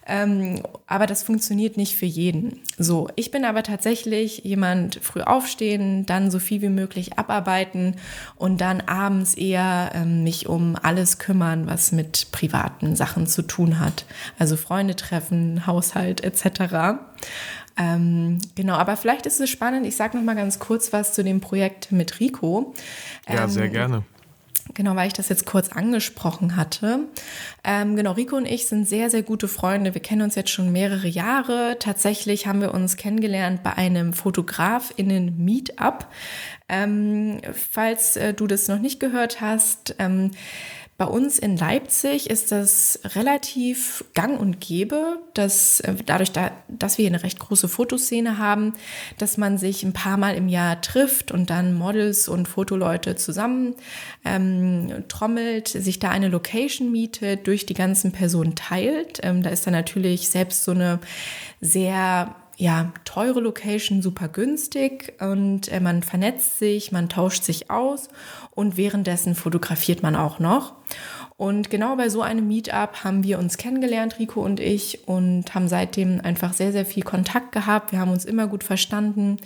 Ähm, aber das funktioniert nicht für jeden. So, ich bin aber tatsächlich jemand, früh aufstehen, dann so viel wie möglich abarbeiten und dann abends eher ähm, mich um alles kümmern, was mit privaten Sachen zu tun hat. Also Freunde treffen, Haushalt etc. Ähm, genau, aber vielleicht ist es spannend. Ich sage noch mal ganz kurz was zu dem Projekt mit Rico. Ja, sehr Ähm, gerne. Genau, weil ich das jetzt kurz angesprochen hatte. Ähm, genau, Rico und ich sind sehr, sehr gute Freunde. Wir kennen uns jetzt schon mehrere Jahre. Tatsächlich haben wir uns kennengelernt bei einem Fotografinnen-Meetup. Ähm, falls äh, du das noch nicht gehört hast, ähm, bei uns in Leipzig ist das relativ gang und gäbe, dass äh, dadurch, da, dass wir hier eine recht große Fotoszene haben, dass man sich ein paar Mal im Jahr trifft und dann Models und Fotoleute zusammen ähm, trommelt, sich da eine Location mietet, durch die ganzen Personen teilt. Ähm, da ist dann natürlich selbst so eine sehr ja, teure Location, super günstig und äh, man vernetzt sich, man tauscht sich aus und währenddessen fotografiert man auch noch. Und genau bei so einem Meetup haben wir uns kennengelernt, Rico und ich, und haben seitdem einfach sehr, sehr viel Kontakt gehabt. Wir haben uns immer gut verstanden,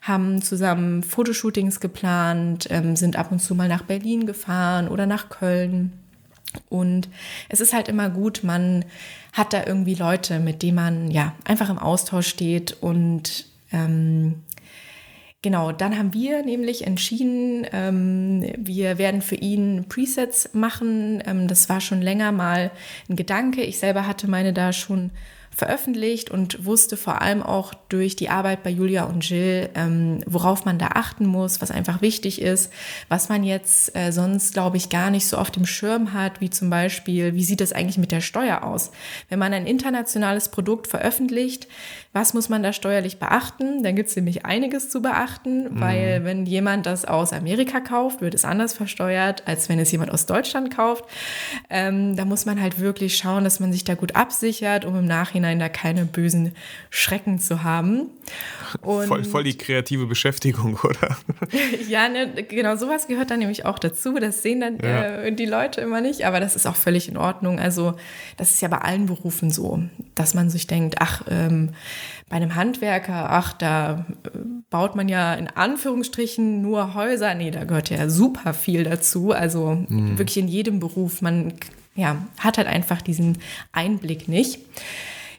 haben zusammen Fotoshootings geplant, ähm, sind ab und zu mal nach Berlin gefahren oder nach Köln. Und es ist halt immer gut, man hat da irgendwie Leute, mit denen man ja einfach im Austausch steht. Und ähm, genau, dann haben wir nämlich entschieden, ähm, wir werden für ihn Presets machen. Ähm, das war schon länger mal ein Gedanke. Ich selber hatte meine da schon veröffentlicht und wusste vor allem auch durch die Arbeit bei Julia und Jill, ähm, worauf man da achten muss, was einfach wichtig ist, was man jetzt äh, sonst, glaube ich, gar nicht so auf dem Schirm hat, wie zum Beispiel, wie sieht es eigentlich mit der Steuer aus? Wenn man ein internationales Produkt veröffentlicht, was muss man da steuerlich beachten? Dann gibt es nämlich einiges zu beachten, mhm. weil wenn jemand das aus Amerika kauft, wird es anders versteuert, als wenn es jemand aus Deutschland kauft. Ähm, da muss man halt wirklich schauen, dass man sich da gut absichert, um im Nachhinein da keine bösen Schrecken zu haben. Voll, voll, die kreative Beschäftigung, oder? ja, ne, genau, sowas gehört dann nämlich auch dazu. Das sehen dann ja. äh, die Leute immer nicht, aber das ist auch völlig in Ordnung. Also, das ist ja bei allen Berufen so, dass man sich denkt, ach, ähm, bei einem Handwerker, ach, da äh, baut man ja in Anführungsstrichen nur Häuser. Nee, da gehört ja super viel dazu. Also mhm. wirklich in jedem Beruf. Man ja, hat halt einfach diesen Einblick nicht.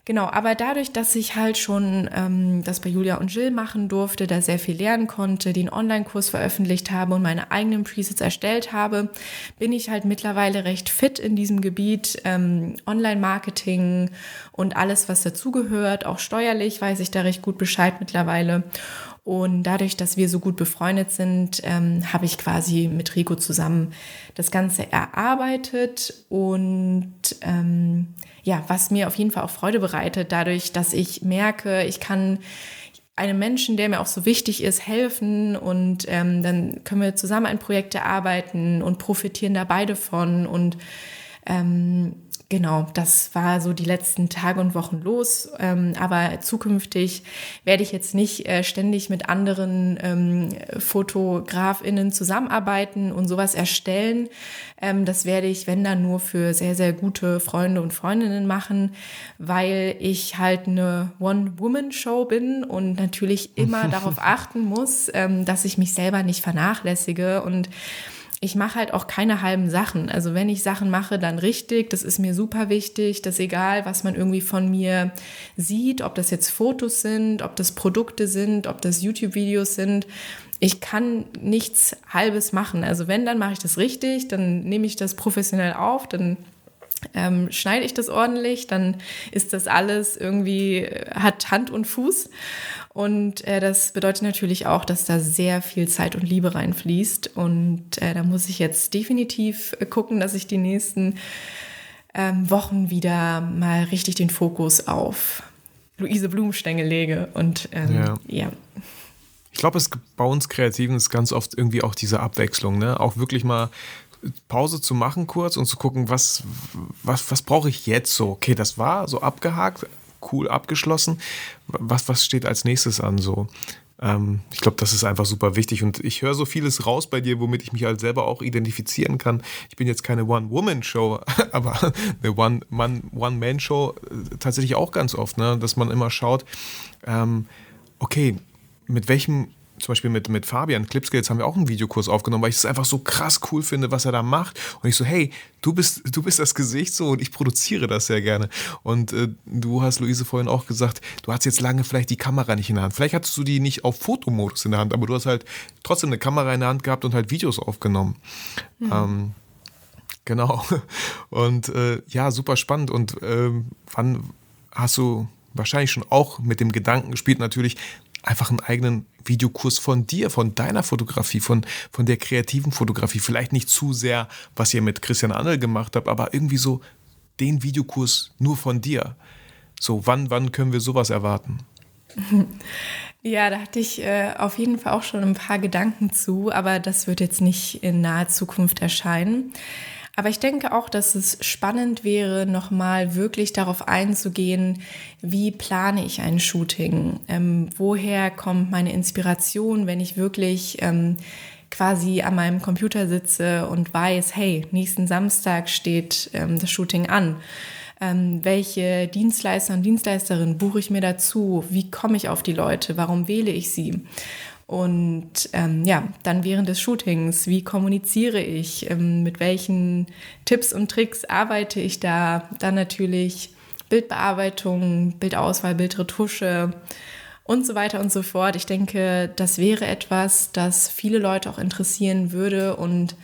Genau, aber dadurch, dass ich halt schon ähm, das bei Julia und Jill machen durfte, da sehr viel lernen konnte, den Online-Kurs veröffentlicht habe und meine eigenen Presets erstellt habe, bin ich halt mittlerweile recht fit in diesem Gebiet ähm, Online-Marketing und alles, was dazugehört. Auch steuerlich weiß ich da recht gut Bescheid mittlerweile. Und dadurch, dass wir so gut befreundet sind, ähm, habe ich quasi mit Rico zusammen das Ganze erarbeitet und ähm, ja, was mir auf jeden Fall auch Freude bereitet, dadurch, dass ich merke, ich kann einem Menschen, der mir auch so wichtig ist, helfen und ähm, dann können wir zusammen ein Projekt erarbeiten und profitieren da beide von und ähm, Genau, das war so die letzten Tage und Wochen los. Ähm, aber zukünftig werde ich jetzt nicht äh, ständig mit anderen ähm, FotografInnen zusammenarbeiten und sowas erstellen. Ähm, das werde ich, wenn dann, nur für sehr, sehr gute Freunde und Freundinnen machen, weil ich halt eine One-Woman-Show bin und natürlich immer darauf achten muss, ähm, dass ich mich selber nicht vernachlässige und ich mache halt auch keine halben Sachen. Also wenn ich Sachen mache, dann richtig. Das ist mir super wichtig. Das ist egal, was man irgendwie von mir sieht, ob das jetzt Fotos sind, ob das Produkte sind, ob das YouTube-Videos sind. Ich kann nichts Halbes machen. Also wenn, dann mache ich das richtig, dann nehme ich das professionell auf, dann ähm, schneide ich das ordentlich, dann ist das alles irgendwie, hat Hand und Fuß. Und äh, das bedeutet natürlich auch, dass da sehr viel Zeit und Liebe reinfließt. Und äh, da muss ich jetzt definitiv gucken, dass ich die nächsten ähm, Wochen wieder mal richtig den Fokus auf Luise Blumenstängel lege. Und ähm, ja. ja. Ich glaube, es bei uns Kreativen ist ganz oft irgendwie auch diese Abwechslung, ne? Auch wirklich mal Pause zu machen kurz und zu gucken, was, was, was brauche ich jetzt so? Okay, das war so abgehakt, cool abgeschlossen. Was, was steht als nächstes an so? Ähm, ich glaube, das ist einfach super wichtig und ich höre so vieles raus bei dir, womit ich mich halt selber auch identifizieren kann. Ich bin jetzt keine One-Woman-Show, aber eine One-Man-Show äh, tatsächlich auch ganz oft, ne? dass man immer schaut, ähm, okay, mit welchem zum Beispiel mit, mit Fabian Clipskills haben wir auch einen Videokurs aufgenommen, weil ich es einfach so krass cool finde, was er da macht. Und ich so, hey, du bist, du bist das Gesicht so und ich produziere das sehr gerne. Und äh, du hast, Luise, vorhin auch gesagt, du hast jetzt lange vielleicht die Kamera nicht in der Hand. Vielleicht hattest du die nicht auf Fotomodus in der Hand, aber du hast halt trotzdem eine Kamera in der Hand gehabt und halt Videos aufgenommen. Mhm. Ähm, genau. Und äh, ja, super spannend. Und ähm, wann hast du wahrscheinlich schon auch mit dem Gedanken gespielt, natürlich einfach einen eigenen Videokurs von dir, von deiner Fotografie, von, von der kreativen Fotografie. Vielleicht nicht zu sehr, was ihr mit Christian Annel gemacht habt, aber irgendwie so den Videokurs nur von dir. So, wann, wann können wir sowas erwarten? Ja, da hatte ich äh, auf jeden Fall auch schon ein paar Gedanken zu, aber das wird jetzt nicht in naher Zukunft erscheinen. Aber ich denke auch, dass es spannend wäre, nochmal wirklich darauf einzugehen, wie plane ich ein Shooting? Ähm, woher kommt meine Inspiration, wenn ich wirklich ähm, quasi an meinem Computer sitze und weiß, hey, nächsten Samstag steht ähm, das Shooting an? Ähm, welche Dienstleister und Dienstleisterinnen buche ich mir dazu? Wie komme ich auf die Leute? Warum wähle ich sie? Und ähm, ja, dann während des Shootings, wie kommuniziere ich, ähm, mit welchen Tipps und Tricks arbeite ich da? Dann natürlich Bildbearbeitung, Bildauswahl, Bildretusche und so weiter und so fort. Ich denke, das wäre etwas, das viele Leute auch interessieren würde und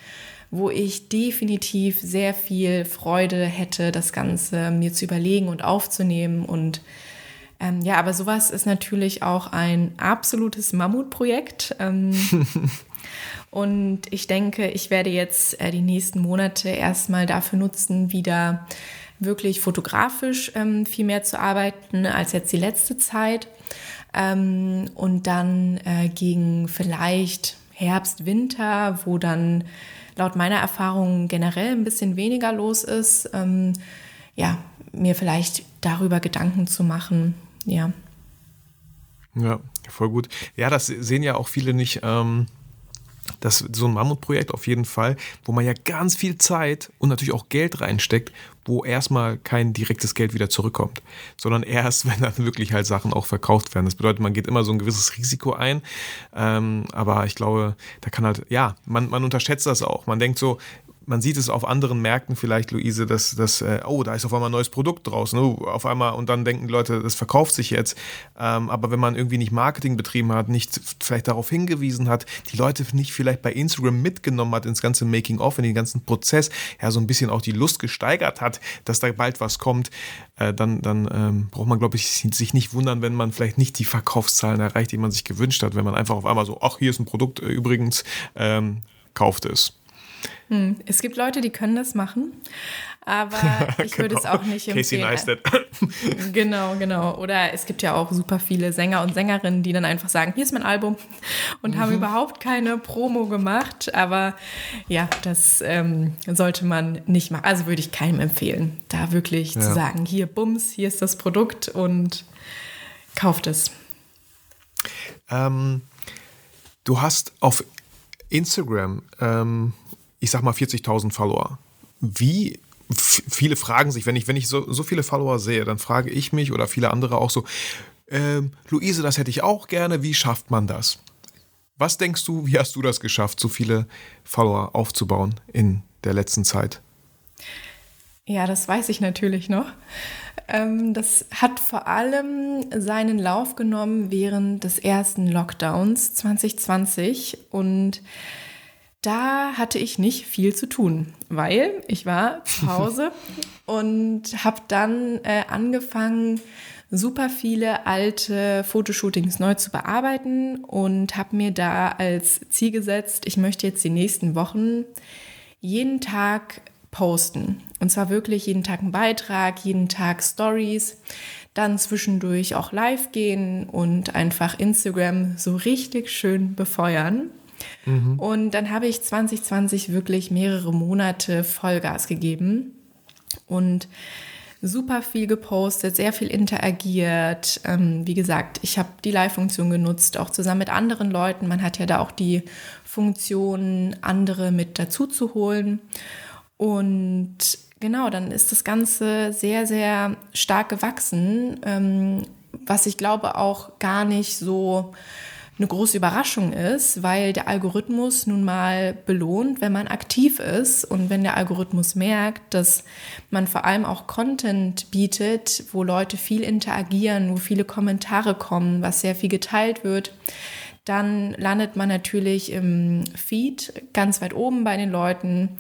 wo ich definitiv sehr viel Freude hätte, das Ganze mir zu überlegen und aufzunehmen und ähm, ja, aber sowas ist natürlich auch ein absolutes Mammutprojekt. Ähm, und ich denke, ich werde jetzt äh, die nächsten Monate erstmal dafür nutzen, wieder wirklich fotografisch ähm, viel mehr zu arbeiten als jetzt die letzte Zeit. Ähm, und dann äh, gegen vielleicht Herbst, Winter, wo dann laut meiner Erfahrung generell ein bisschen weniger los ist, ähm, ja, mir vielleicht darüber Gedanken zu machen, ja. Ja, voll gut. Ja, das sehen ja auch viele nicht. Ähm, das so ein Mammutprojekt auf jeden Fall, wo man ja ganz viel Zeit und natürlich auch Geld reinsteckt, wo erstmal kein direktes Geld wieder zurückkommt, sondern erst, wenn dann wirklich halt Sachen auch verkauft werden. Das bedeutet, man geht immer so ein gewisses Risiko ein, ähm, aber ich glaube, da kann halt, ja, man, man unterschätzt das auch. Man denkt so, man sieht es auf anderen Märkten vielleicht, Luise, dass, dass äh, oh, da ist auf einmal ein neues Produkt draußen, oh, auf einmal, und dann denken Leute, das verkauft sich jetzt. Ähm, aber wenn man irgendwie nicht Marketing betrieben hat, nicht vielleicht darauf hingewiesen hat, die Leute nicht vielleicht bei Instagram mitgenommen hat ins ganze Making-of, in den ganzen Prozess, ja, so ein bisschen auch die Lust gesteigert hat, dass da bald was kommt, äh, dann, dann ähm, braucht man, glaube ich, sich nicht wundern, wenn man vielleicht nicht die Verkaufszahlen erreicht, die man sich gewünscht hat, wenn man einfach auf einmal so, ach, hier ist ein Produkt, äh, übrigens, ähm, kauft es. Hm. Es gibt Leute, die können das machen, aber ich genau. würde es auch nicht empfehlen. Casey Neistat. genau, genau. Oder es gibt ja auch super viele Sänger und Sängerinnen, die dann einfach sagen, hier ist mein Album und mhm. haben überhaupt keine Promo gemacht. Aber ja, das ähm, sollte man nicht machen. Also würde ich keinem empfehlen, da wirklich ja. zu sagen, hier Bums, hier ist das Produkt und kauft es. Ähm, du hast auf Instagram ähm, ich sag mal 40.000 Follower. Wie viele fragen sich, wenn ich, wenn ich so, so viele Follower sehe, dann frage ich mich oder viele andere auch so, ähm, Luise, das hätte ich auch gerne, wie schafft man das? Was denkst du, wie hast du das geschafft, so viele Follower aufzubauen in der letzten Zeit? Ja, das weiß ich natürlich noch. Ähm, das hat vor allem seinen Lauf genommen während des ersten Lockdowns 2020 und da hatte ich nicht viel zu tun, weil ich war zu Hause und habe dann äh, angefangen, super viele alte Fotoshootings neu zu bearbeiten und habe mir da als Ziel gesetzt, ich möchte jetzt die nächsten Wochen jeden Tag posten. Und zwar wirklich jeden Tag einen Beitrag, jeden Tag Stories, dann zwischendurch auch live gehen und einfach Instagram so richtig schön befeuern. Mhm. Und dann habe ich 2020 wirklich mehrere Monate Vollgas gegeben und super viel gepostet, sehr viel interagiert. Ähm, wie gesagt, ich habe die Live-Funktion genutzt, auch zusammen mit anderen Leuten. Man hat ja da auch die Funktion, andere mit dazu zu holen. Und genau, dann ist das Ganze sehr, sehr stark gewachsen, ähm, was ich glaube auch gar nicht so eine große Überraschung ist, weil der Algorithmus nun mal belohnt, wenn man aktiv ist und wenn der Algorithmus merkt, dass man vor allem auch Content bietet, wo Leute viel interagieren, wo viele Kommentare kommen, was sehr viel geteilt wird, dann landet man natürlich im Feed ganz weit oben bei den Leuten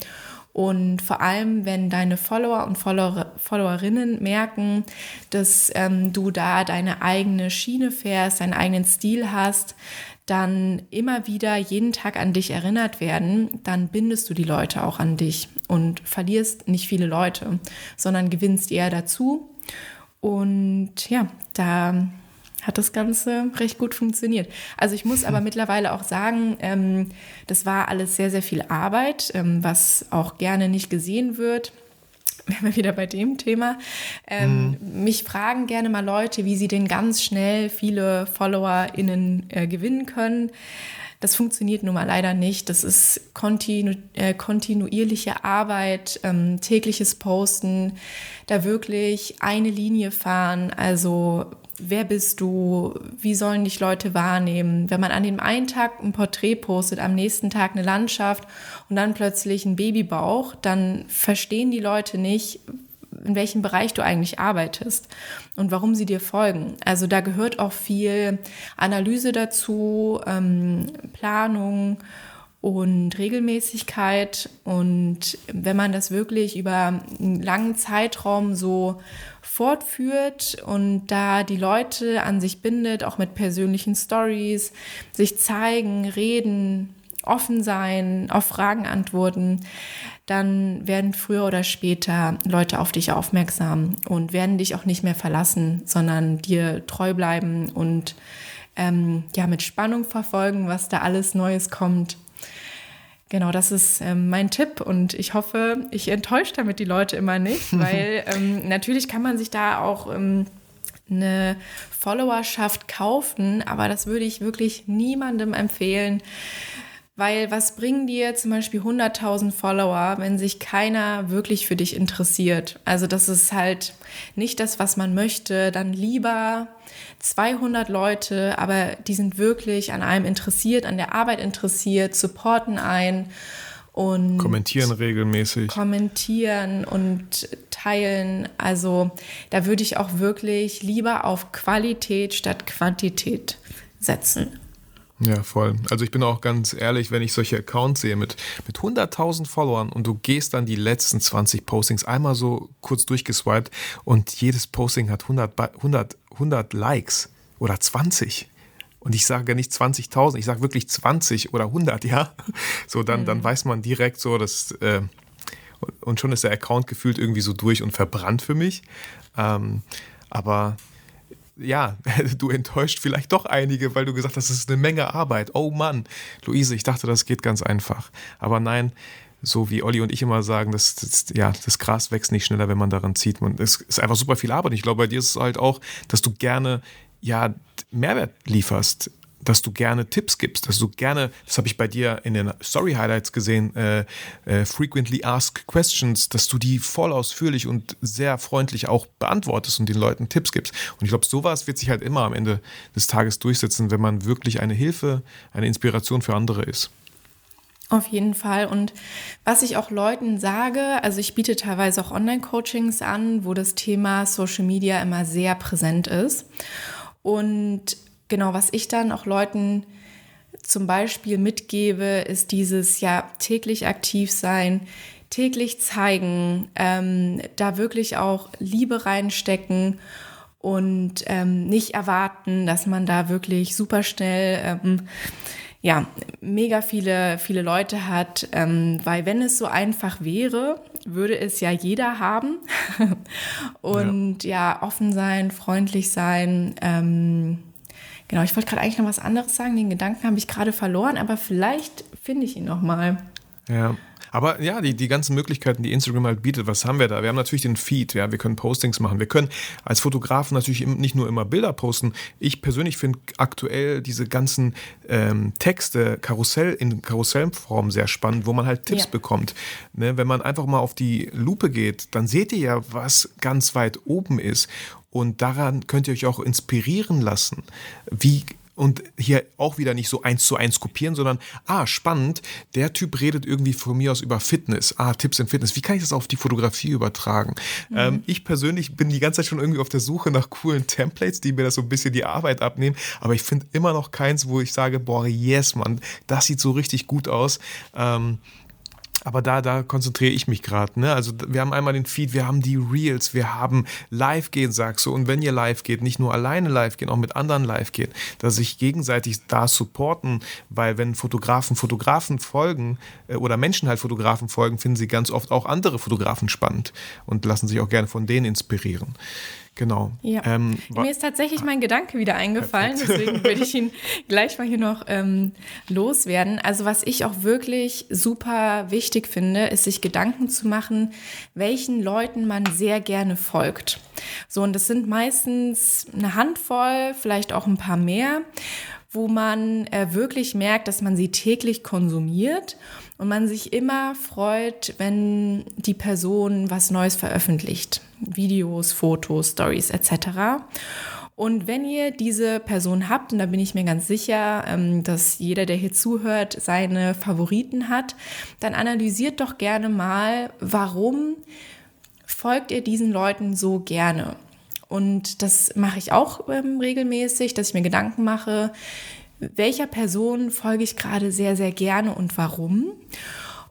und vor allem, wenn deine Follower und Follower, Followerinnen merken, dass ähm, du da deine eigene Schiene fährst, deinen eigenen Stil hast, dann immer wieder jeden Tag an dich erinnert werden, dann bindest du die Leute auch an dich und verlierst nicht viele Leute, sondern gewinnst eher dazu. Und ja, da hat das Ganze recht gut funktioniert. Also ich muss aber mittlerweile auch sagen, ähm, das war alles sehr, sehr viel Arbeit, ähm, was auch gerne nicht gesehen wird. Wären wir wieder bei dem Thema. Ähm, mhm. Mich fragen gerne mal Leute, wie sie denn ganz schnell viele FollowerInnen äh, gewinnen können. Das funktioniert nun mal leider nicht. Das ist kontinu äh, kontinuierliche Arbeit, ähm, tägliches Posten, da wirklich eine Linie fahren. Also wer bist du, wie sollen dich Leute wahrnehmen. Wenn man an dem einen Tag ein Porträt postet, am nächsten Tag eine Landschaft und dann plötzlich ein Babybauch, dann verstehen die Leute nicht, in welchem Bereich du eigentlich arbeitest und warum sie dir folgen. Also da gehört auch viel Analyse dazu, ähm, Planung und Regelmäßigkeit. Und wenn man das wirklich über einen langen Zeitraum so fortführt und da die Leute an sich bindet, auch mit persönlichen Stories, sich zeigen, reden, offen sein, auf Fragen antworten, dann werden früher oder später Leute auf dich aufmerksam und werden dich auch nicht mehr verlassen, sondern dir treu bleiben und ähm, ja mit Spannung verfolgen, was da alles Neues kommt. Genau, das ist ähm, mein Tipp und ich hoffe, ich enttäusche damit die Leute immer nicht, weil ähm, natürlich kann man sich da auch ähm, eine Followerschaft kaufen, aber das würde ich wirklich niemandem empfehlen, weil was bringen dir zum Beispiel 100.000 Follower, wenn sich keiner wirklich für dich interessiert? Also das ist halt nicht das, was man möchte. Dann lieber 200 Leute, aber die sind wirklich an einem interessiert, an der Arbeit interessiert, supporten ein und kommentieren regelmäßig. Kommentieren und teilen. Also da würde ich auch wirklich lieber auf Qualität statt Quantität setzen. Ja, voll. Also ich bin auch ganz ehrlich, wenn ich solche Accounts sehe mit, mit 100.000 Followern und du gehst dann die letzten 20 Postings einmal so kurz durchgeswiped und jedes Posting hat 100, 100, 100 Likes oder 20. Und ich sage nicht 20.000, ich sage wirklich 20 oder 100, ja. So, dann, mhm. dann weiß man direkt so, dass, äh, und schon ist der Account gefühlt irgendwie so durch und verbrannt für mich. Ähm, aber ja, du enttäuscht vielleicht doch einige, weil du gesagt hast, es ist eine Menge Arbeit. Oh Mann, Luise, ich dachte, das geht ganz einfach. Aber nein, so wie Olli und ich immer sagen, das, das, ja, das Gras wächst nicht schneller, wenn man daran zieht. Und es ist einfach super viel Arbeit. Ich glaube, bei dir ist es halt auch, dass du gerne ja, Mehrwert lieferst dass du gerne Tipps gibst, dass du gerne, das habe ich bei dir in den Story Highlights gesehen, äh, äh, frequently asked questions, dass du die voll ausführlich und sehr freundlich auch beantwortest und den Leuten Tipps gibst. Und ich glaube, sowas wird sich halt immer am Ende des Tages durchsetzen, wenn man wirklich eine Hilfe, eine Inspiration für andere ist. Auf jeden Fall. Und was ich auch Leuten sage, also ich biete teilweise auch Online-Coachings an, wo das Thema Social Media immer sehr präsent ist. Und genau, was ich dann auch Leuten zum Beispiel mitgebe, ist dieses ja täglich aktiv sein, täglich zeigen, ähm, da wirklich auch Liebe reinstecken und ähm, nicht erwarten, dass man da wirklich super schnell ähm, ja mega viele viele Leute hat, ähm, weil wenn es so einfach wäre, würde es ja jeder haben und ja. ja offen sein, freundlich sein. Genau, ich wollte gerade eigentlich noch was anderes sagen. Den Gedanken habe ich gerade verloren, aber vielleicht finde ich ihn noch mal. Ja. Aber ja, die, die ganzen Möglichkeiten, die Instagram halt bietet, was haben wir da? Wir haben natürlich den Feed, ja, wir können Postings machen. Wir können als Fotografen natürlich nicht nur immer Bilder posten. Ich persönlich finde aktuell diese ganzen ähm, Texte Karussell in Karussellform sehr spannend, wo man halt Tipps ja. bekommt. Ne, wenn man einfach mal auf die Lupe geht, dann seht ihr ja, was ganz weit oben ist. Und daran könnt ihr euch auch inspirieren lassen. Wie und hier auch wieder nicht so eins zu eins kopieren, sondern, ah, spannend, der Typ redet irgendwie von mir aus über Fitness, ah, Tipps in Fitness. Wie kann ich das auf die Fotografie übertragen? Mhm. Ähm, ich persönlich bin die ganze Zeit schon irgendwie auf der Suche nach coolen Templates, die mir das so ein bisschen die Arbeit abnehmen, aber ich finde immer noch keins, wo ich sage, boah, yes, Mann, das sieht so richtig gut aus. Ähm, aber da, da konzentriere ich mich gerade. Ne? Also wir haben einmal den Feed, wir haben die Reels, wir haben Live gehen, sagst du. Und wenn ihr live geht, nicht nur alleine live gehen, auch mit anderen live geht, dass sich gegenseitig da supporten, weil wenn Fotografen Fotografen folgen äh, oder Menschen halt Fotografen folgen, finden sie ganz oft auch andere Fotografen spannend und lassen sich auch gerne von denen inspirieren. Genau. Ja. Ähm, Mir ist tatsächlich mein Gedanke wieder eingefallen, deswegen würde ich ihn gleich mal hier noch ähm, loswerden. Also was ich auch wirklich super wichtig finde, ist sich Gedanken zu machen, welchen Leuten man sehr gerne folgt. So, und das sind meistens eine Handvoll, vielleicht auch ein paar mehr, wo man äh, wirklich merkt, dass man sie täglich konsumiert und man sich immer freut, wenn die Person was Neues veröffentlicht. Videos, Fotos, Stories etc. Und wenn ihr diese Person habt, und da bin ich mir ganz sicher, ähm, dass jeder, der hier zuhört, seine Favoriten hat, dann analysiert doch gerne mal, warum folgt ihr diesen Leuten so gerne. Und das mache ich auch ähm, regelmäßig, dass ich mir Gedanken mache, welcher Person folge ich gerade sehr, sehr gerne und warum.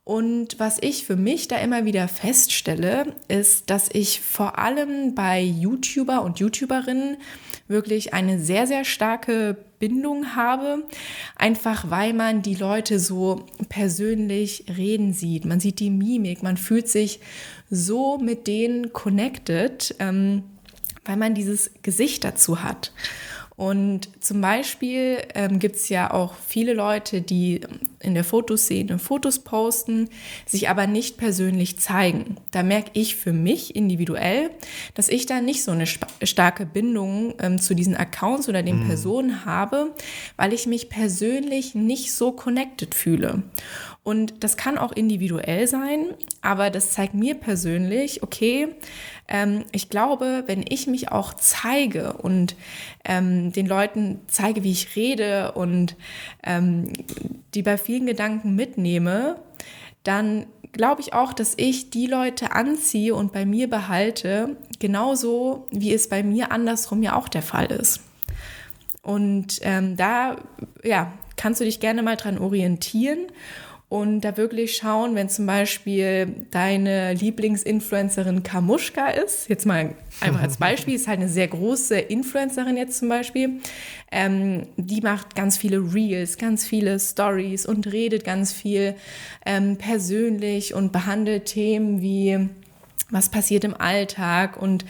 Und was ich für mich da immer wieder feststelle, ist, dass ich vor allem bei YouTuber und YouTuberinnen wirklich eine sehr, sehr starke Bindung habe, einfach weil man die Leute so persönlich reden sieht. Man sieht die Mimik, man fühlt sich so mit denen connected, ähm, weil man dieses Gesicht dazu hat. Und zum Beispiel ähm, gibt es ja auch viele Leute, die in der Fotoszene Fotos posten, sich aber nicht persönlich zeigen. Da merke ich für mich individuell, dass ich da nicht so eine starke Bindung ähm, zu diesen Accounts oder den mhm. Personen habe, weil ich mich persönlich nicht so connected fühle. Und das kann auch individuell sein, aber das zeigt mir persönlich, okay, ähm, ich glaube, wenn ich mich auch zeige und ähm, den Leuten zeige, wie ich rede und ähm, die bei vielen Gedanken mitnehme, dann glaube ich auch, dass ich die Leute anziehe und bei mir behalte, genauso wie es bei mir andersrum ja auch der Fall ist. Und ähm, da ja, kannst du dich gerne mal dran orientieren und da wirklich schauen, wenn zum Beispiel deine Lieblingsinfluencerin Kamuschka ist, jetzt mal einfach als Beispiel, ist halt eine sehr große Influencerin jetzt zum Beispiel, ähm, die macht ganz viele Reels, ganz viele Stories und redet ganz viel ähm, persönlich und behandelt Themen wie was passiert im Alltag und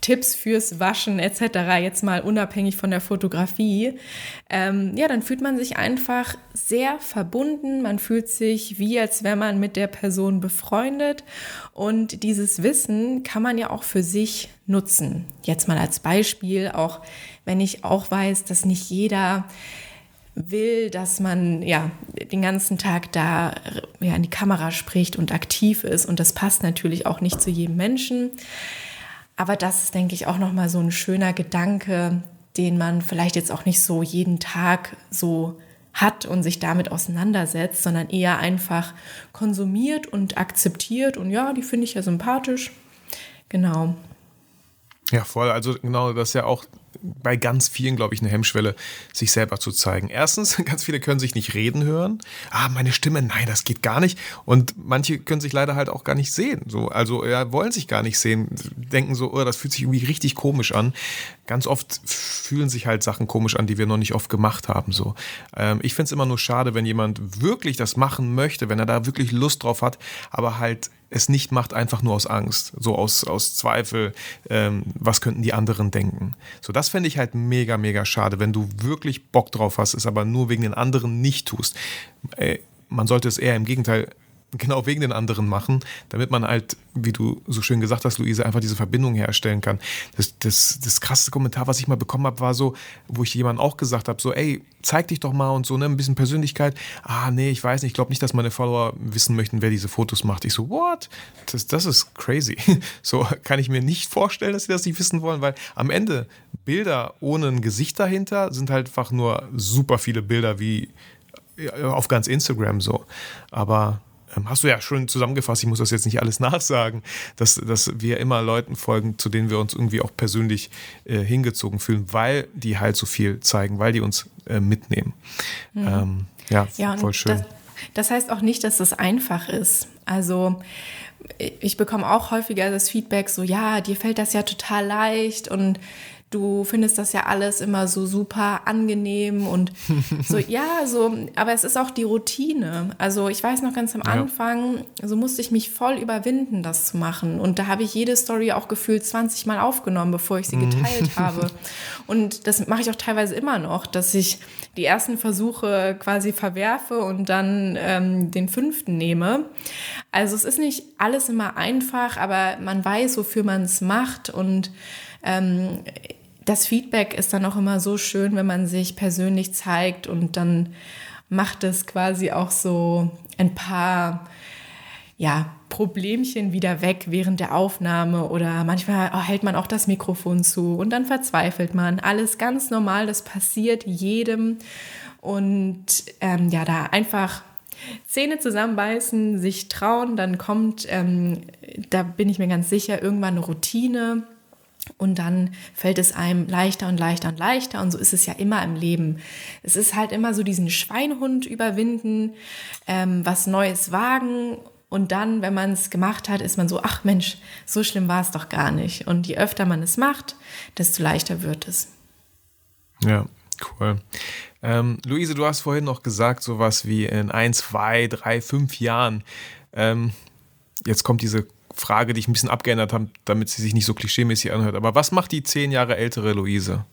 Tipps fürs Waschen etc. Jetzt mal unabhängig von der Fotografie. Ähm, ja, dann fühlt man sich einfach sehr verbunden. Man fühlt sich wie, als wäre man mit der Person befreundet. Und dieses Wissen kann man ja auch für sich nutzen. Jetzt mal als Beispiel, auch wenn ich auch weiß, dass nicht jeder will, dass man ja den ganzen Tag da ja, in die Kamera spricht und aktiv ist. Und das passt natürlich auch nicht zu jedem Menschen. Aber das ist, denke ich, auch nochmal so ein schöner Gedanke, den man vielleicht jetzt auch nicht so jeden Tag so hat und sich damit auseinandersetzt, sondern eher einfach konsumiert und akzeptiert. Und ja, die finde ich ja sympathisch. Genau. Ja, voll. Also genau, das ist ja auch bei ganz vielen, glaube ich, eine Hemmschwelle, sich selber zu zeigen. Erstens, ganz viele können sich nicht reden hören. Ah, meine Stimme, nein, das geht gar nicht. Und manche können sich leider halt auch gar nicht sehen. So, also ja, wollen sich gar nicht sehen, denken so, oh, das fühlt sich irgendwie richtig komisch an. Ganz oft fühlen sich halt Sachen komisch an, die wir noch nicht oft gemacht haben. So, ähm, ich finde es immer nur schade, wenn jemand wirklich das machen möchte, wenn er da wirklich Lust drauf hat, aber halt es nicht macht, einfach nur aus Angst, so aus, aus Zweifel, ähm, was könnten die anderen denken. So, das fände ich halt mega, mega schade, wenn du wirklich Bock drauf hast, es aber nur wegen den anderen nicht tust. Äh, man sollte es eher im Gegenteil genau wegen den anderen machen, damit man halt, wie du so schön gesagt hast, Luise, einfach diese Verbindung herstellen kann. Das, das, das krasseste Kommentar, was ich mal bekommen habe, war so, wo ich jemandem auch gesagt habe, so, ey, zeig dich doch mal und so, ne, ein bisschen Persönlichkeit. Ah, nee, ich weiß nicht, ich glaube nicht, dass meine Follower wissen möchten, wer diese Fotos macht. Ich so, what? Das, das ist crazy. So kann ich mir nicht vorstellen, dass sie das nicht wissen wollen, weil am Ende Bilder ohne ein Gesicht dahinter sind halt einfach nur super viele Bilder wie auf ganz Instagram so. Aber hast du ja schon zusammengefasst, ich muss das jetzt nicht alles nachsagen, dass, dass wir immer Leuten folgen, zu denen wir uns irgendwie auch persönlich äh, hingezogen fühlen, weil die halt so viel zeigen, weil die uns äh, mitnehmen. Mhm. Ähm, ja, ja voll schön. Das, das heißt auch nicht, dass das einfach ist. Also ich bekomme auch häufiger das Feedback so, ja, dir fällt das ja total leicht und du findest das ja alles immer so super angenehm und so, ja, so, aber es ist auch die Routine. Also ich weiß noch ganz am Anfang, so musste ich mich voll überwinden, das zu machen. Und da habe ich jede Story auch gefühlt 20 Mal aufgenommen, bevor ich sie mhm. geteilt habe. Und das mache ich auch teilweise immer noch, dass ich die ersten Versuche quasi verwerfe und dann ähm, den fünften nehme. Also es ist nicht alles immer einfach, aber man weiß, wofür man es macht und ähm, das Feedback ist dann auch immer so schön, wenn man sich persönlich zeigt und dann macht es quasi auch so ein paar ja, Problemchen wieder weg während der Aufnahme oder manchmal hält man auch das Mikrofon zu und dann verzweifelt man. Alles ganz normal, das passiert jedem. Und ähm, ja, da einfach Zähne zusammenbeißen, sich trauen, dann kommt, ähm, da bin ich mir ganz sicher, irgendwann eine Routine und dann fällt es einem leichter und leichter und leichter. Und so ist es ja immer im Leben. Es ist halt immer so diesen Schweinhund überwinden, ähm, was Neues wagen. Und dann, wenn man es gemacht hat, ist man so, ach Mensch, so schlimm war es doch gar nicht. Und je öfter man es macht, desto leichter wird es. Ja, cool. Ähm, Luise, du hast vorhin noch gesagt, sowas wie in ein, zwei, drei, fünf Jahren. Ähm, jetzt kommt diese Frage, die ich ein bisschen abgeändert habe, damit sie sich nicht so klischeemäßig anhört. Aber was macht die zehn Jahre ältere Luise?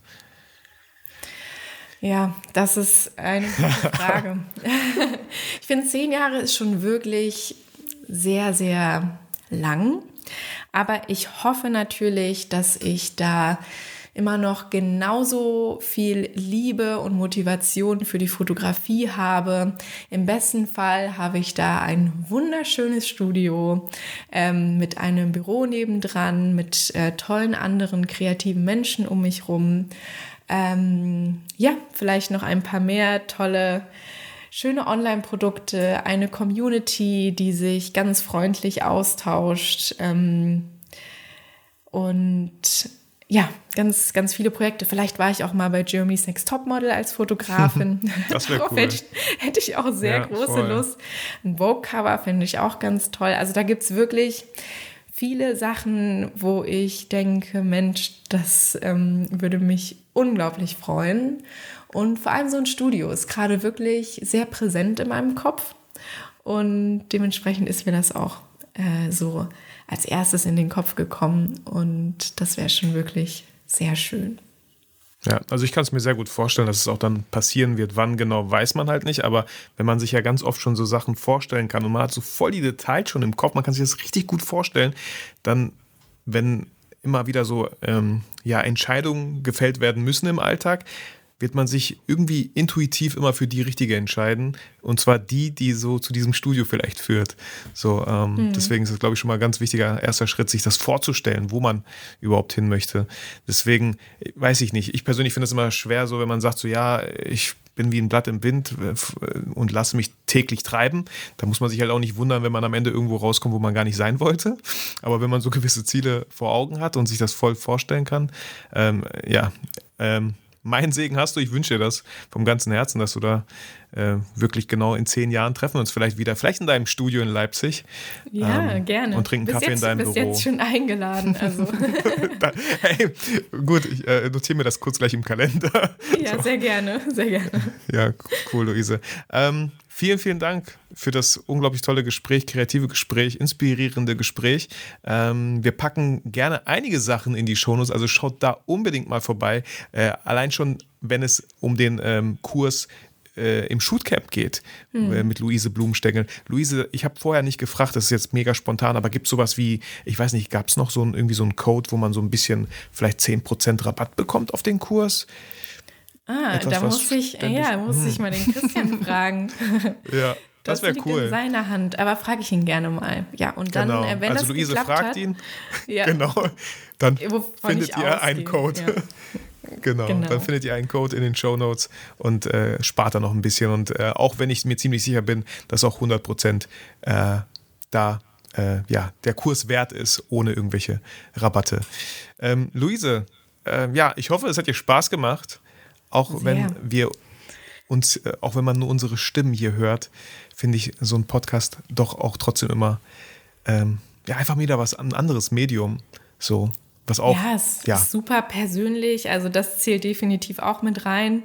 Ja, das ist eine gute Frage. ich finde, zehn Jahre ist schon wirklich sehr, sehr lang. Aber ich hoffe natürlich, dass ich da immer noch genauso viel Liebe und Motivation für die Fotografie habe. Im besten Fall habe ich da ein wunderschönes Studio ähm, mit einem Büro nebendran, mit äh, tollen anderen kreativen Menschen um mich rum. Ähm, ja, vielleicht noch ein paar mehr tolle schöne Online-Produkte, eine Community, die sich ganz freundlich austauscht. Ähm, und ja, ganz, ganz viele Projekte. Vielleicht war ich auch mal bei Germany's Next Topmodel als Fotografin. das wäre cool. Hätte, hätte, ich auch sehr ja, große voll. Lust. Ein Vogue-Cover finde ich auch ganz toll. Also da gibt es wirklich viele Sachen, wo ich denke, Mensch, das ähm, würde mich unglaublich freuen. Und vor allem so ein Studio ist gerade wirklich sehr präsent in meinem Kopf. Und dementsprechend ist mir das auch äh, so als erstes in den Kopf gekommen und das wäre schon wirklich sehr schön. Ja, also ich kann es mir sehr gut vorstellen, dass es auch dann passieren wird. Wann genau, weiß man halt nicht. Aber wenn man sich ja ganz oft schon so Sachen vorstellen kann und man hat so voll die Details schon im Kopf, man kann sich das richtig gut vorstellen, dann, wenn immer wieder so ähm, ja, Entscheidungen gefällt werden müssen im Alltag, wird man sich irgendwie intuitiv immer für die richtige entscheiden. Und zwar die, die so zu diesem Studio vielleicht führt. So, ähm, mhm. deswegen ist es, glaube ich, schon mal ein ganz wichtiger erster Schritt, sich das vorzustellen, wo man überhaupt hin möchte. Deswegen weiß ich nicht. Ich persönlich finde es immer schwer, so wenn man sagt, so ja, ich bin wie ein Blatt im Wind äh, und lasse mich täglich treiben. Da muss man sich halt auch nicht wundern, wenn man am Ende irgendwo rauskommt, wo man gar nicht sein wollte. Aber wenn man so gewisse Ziele vor Augen hat und sich das voll vorstellen kann, ähm, ja, ähm, mein Segen hast du. Ich wünsche dir das vom ganzen Herzen, dass du da äh, wirklich genau in zehn Jahren treffen uns vielleicht wieder. Vielleicht in deinem Studio in Leipzig. Ja, ähm, gerne. Und trinken bis Kaffee jetzt, in deinem bis Büro. jetzt schon eingeladen. Also. hey, gut, ich äh, notiere mir das kurz gleich im Kalender. Ja, so. sehr gerne, sehr gerne. Ja, cool, Luise. Ähm, Vielen, vielen Dank für das unglaublich tolle Gespräch, kreative Gespräch, inspirierende Gespräch. Ähm, wir packen gerne einige Sachen in die Shownotes, also schaut da unbedingt mal vorbei. Äh, allein schon, wenn es um den ähm, Kurs äh, im Shootcamp geht hm. äh, mit Luise Blumenstengel. Luise, ich habe vorher nicht gefragt, das ist jetzt mega spontan, aber gibt es sowas wie, ich weiß nicht, gab es noch so ein, irgendwie so einen Code, wo man so ein bisschen vielleicht 10% Rabatt bekommt auf den Kurs? Ah, Etwas, da muss ich, ja, muss hm. ich mal den Christian fragen. Ja. Das, wäre cool. in seiner Hand, aber frage ich ihn gerne mal. Ja, und dann, genau. äh, wenn also das Luise fragt hat, ihn. Ja. Genau. Dann findet ihr einen Code. Ja. Genau. genau. dann findet ihr einen Code in den Show Notes und äh, spart da noch ein bisschen. Und äh, auch wenn ich mir ziemlich sicher bin, dass auch 100 Prozent äh, da äh, ja, der Kurs wert ist, ohne irgendwelche Rabatte. Ähm, Luise, äh, ja, ich hoffe, es hat dir Spaß gemacht, auch Sehr. wenn wir uns, äh, auch wenn man nur unsere Stimmen hier hört, finde ich so ein Podcast doch auch trotzdem immer ähm, ja, einfach wieder was, ein anderes Medium. So, was auch. Ja, es ja. ist super persönlich. Also das zählt definitiv auch mit rein.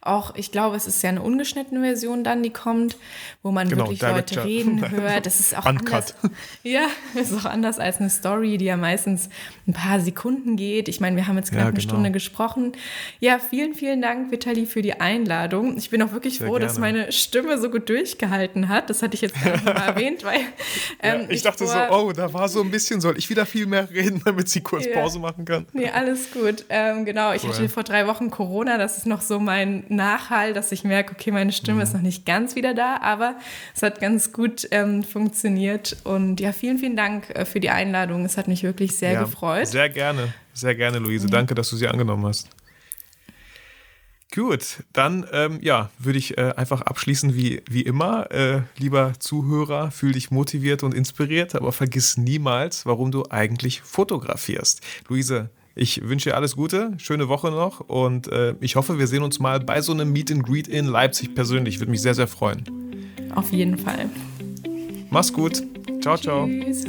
Auch, ich glaube, es ist ja eine ungeschnittene Version dann, die kommt, wo man genau, wirklich. Leute reden hört. Das ist auch anders. Ja, ist auch anders als eine Story, die ja meistens ein paar Sekunden geht. Ich meine, wir haben jetzt knapp ja, genau. eine Stunde gesprochen. Ja, vielen, vielen Dank, Vitali, für die Einladung. Ich bin auch wirklich Sehr froh, gerne. dass meine Stimme so gut durchgehalten hat. Das hatte ich jetzt gar nicht mal erwähnt, weil ähm, ja, ich, ich, dachte so, oh, da war so ein bisschen, soll ich wieder viel mehr reden, damit sie kurz ja. Pause machen kann. Nee, alles gut. Ähm, genau, ich cool. hatte vor drei Wochen Corona. Das ist noch so mein Nachhall, dass ich merke, okay, meine Stimme mhm. ist noch nicht ganz wieder da, aber es hat ganz gut ähm, funktioniert. Und ja, vielen, vielen Dank äh, für die Einladung. Es hat mich wirklich sehr ja, gefreut. Sehr gerne, sehr gerne, Luise. Ja. Danke, dass du sie angenommen hast. Gut, dann ähm, ja, würde ich äh, einfach abschließen wie, wie immer. Äh, lieber Zuhörer, fühl dich motiviert und inspiriert, aber vergiss niemals, warum du eigentlich fotografierst. Luise, ich wünsche dir alles Gute, schöne Woche noch und äh, ich hoffe, wir sehen uns mal bei so einem Meet and Greet in Leipzig persönlich. Würde mich sehr, sehr freuen. Auf jeden Fall. Mach's gut. Ciao, ciao. Tschüss.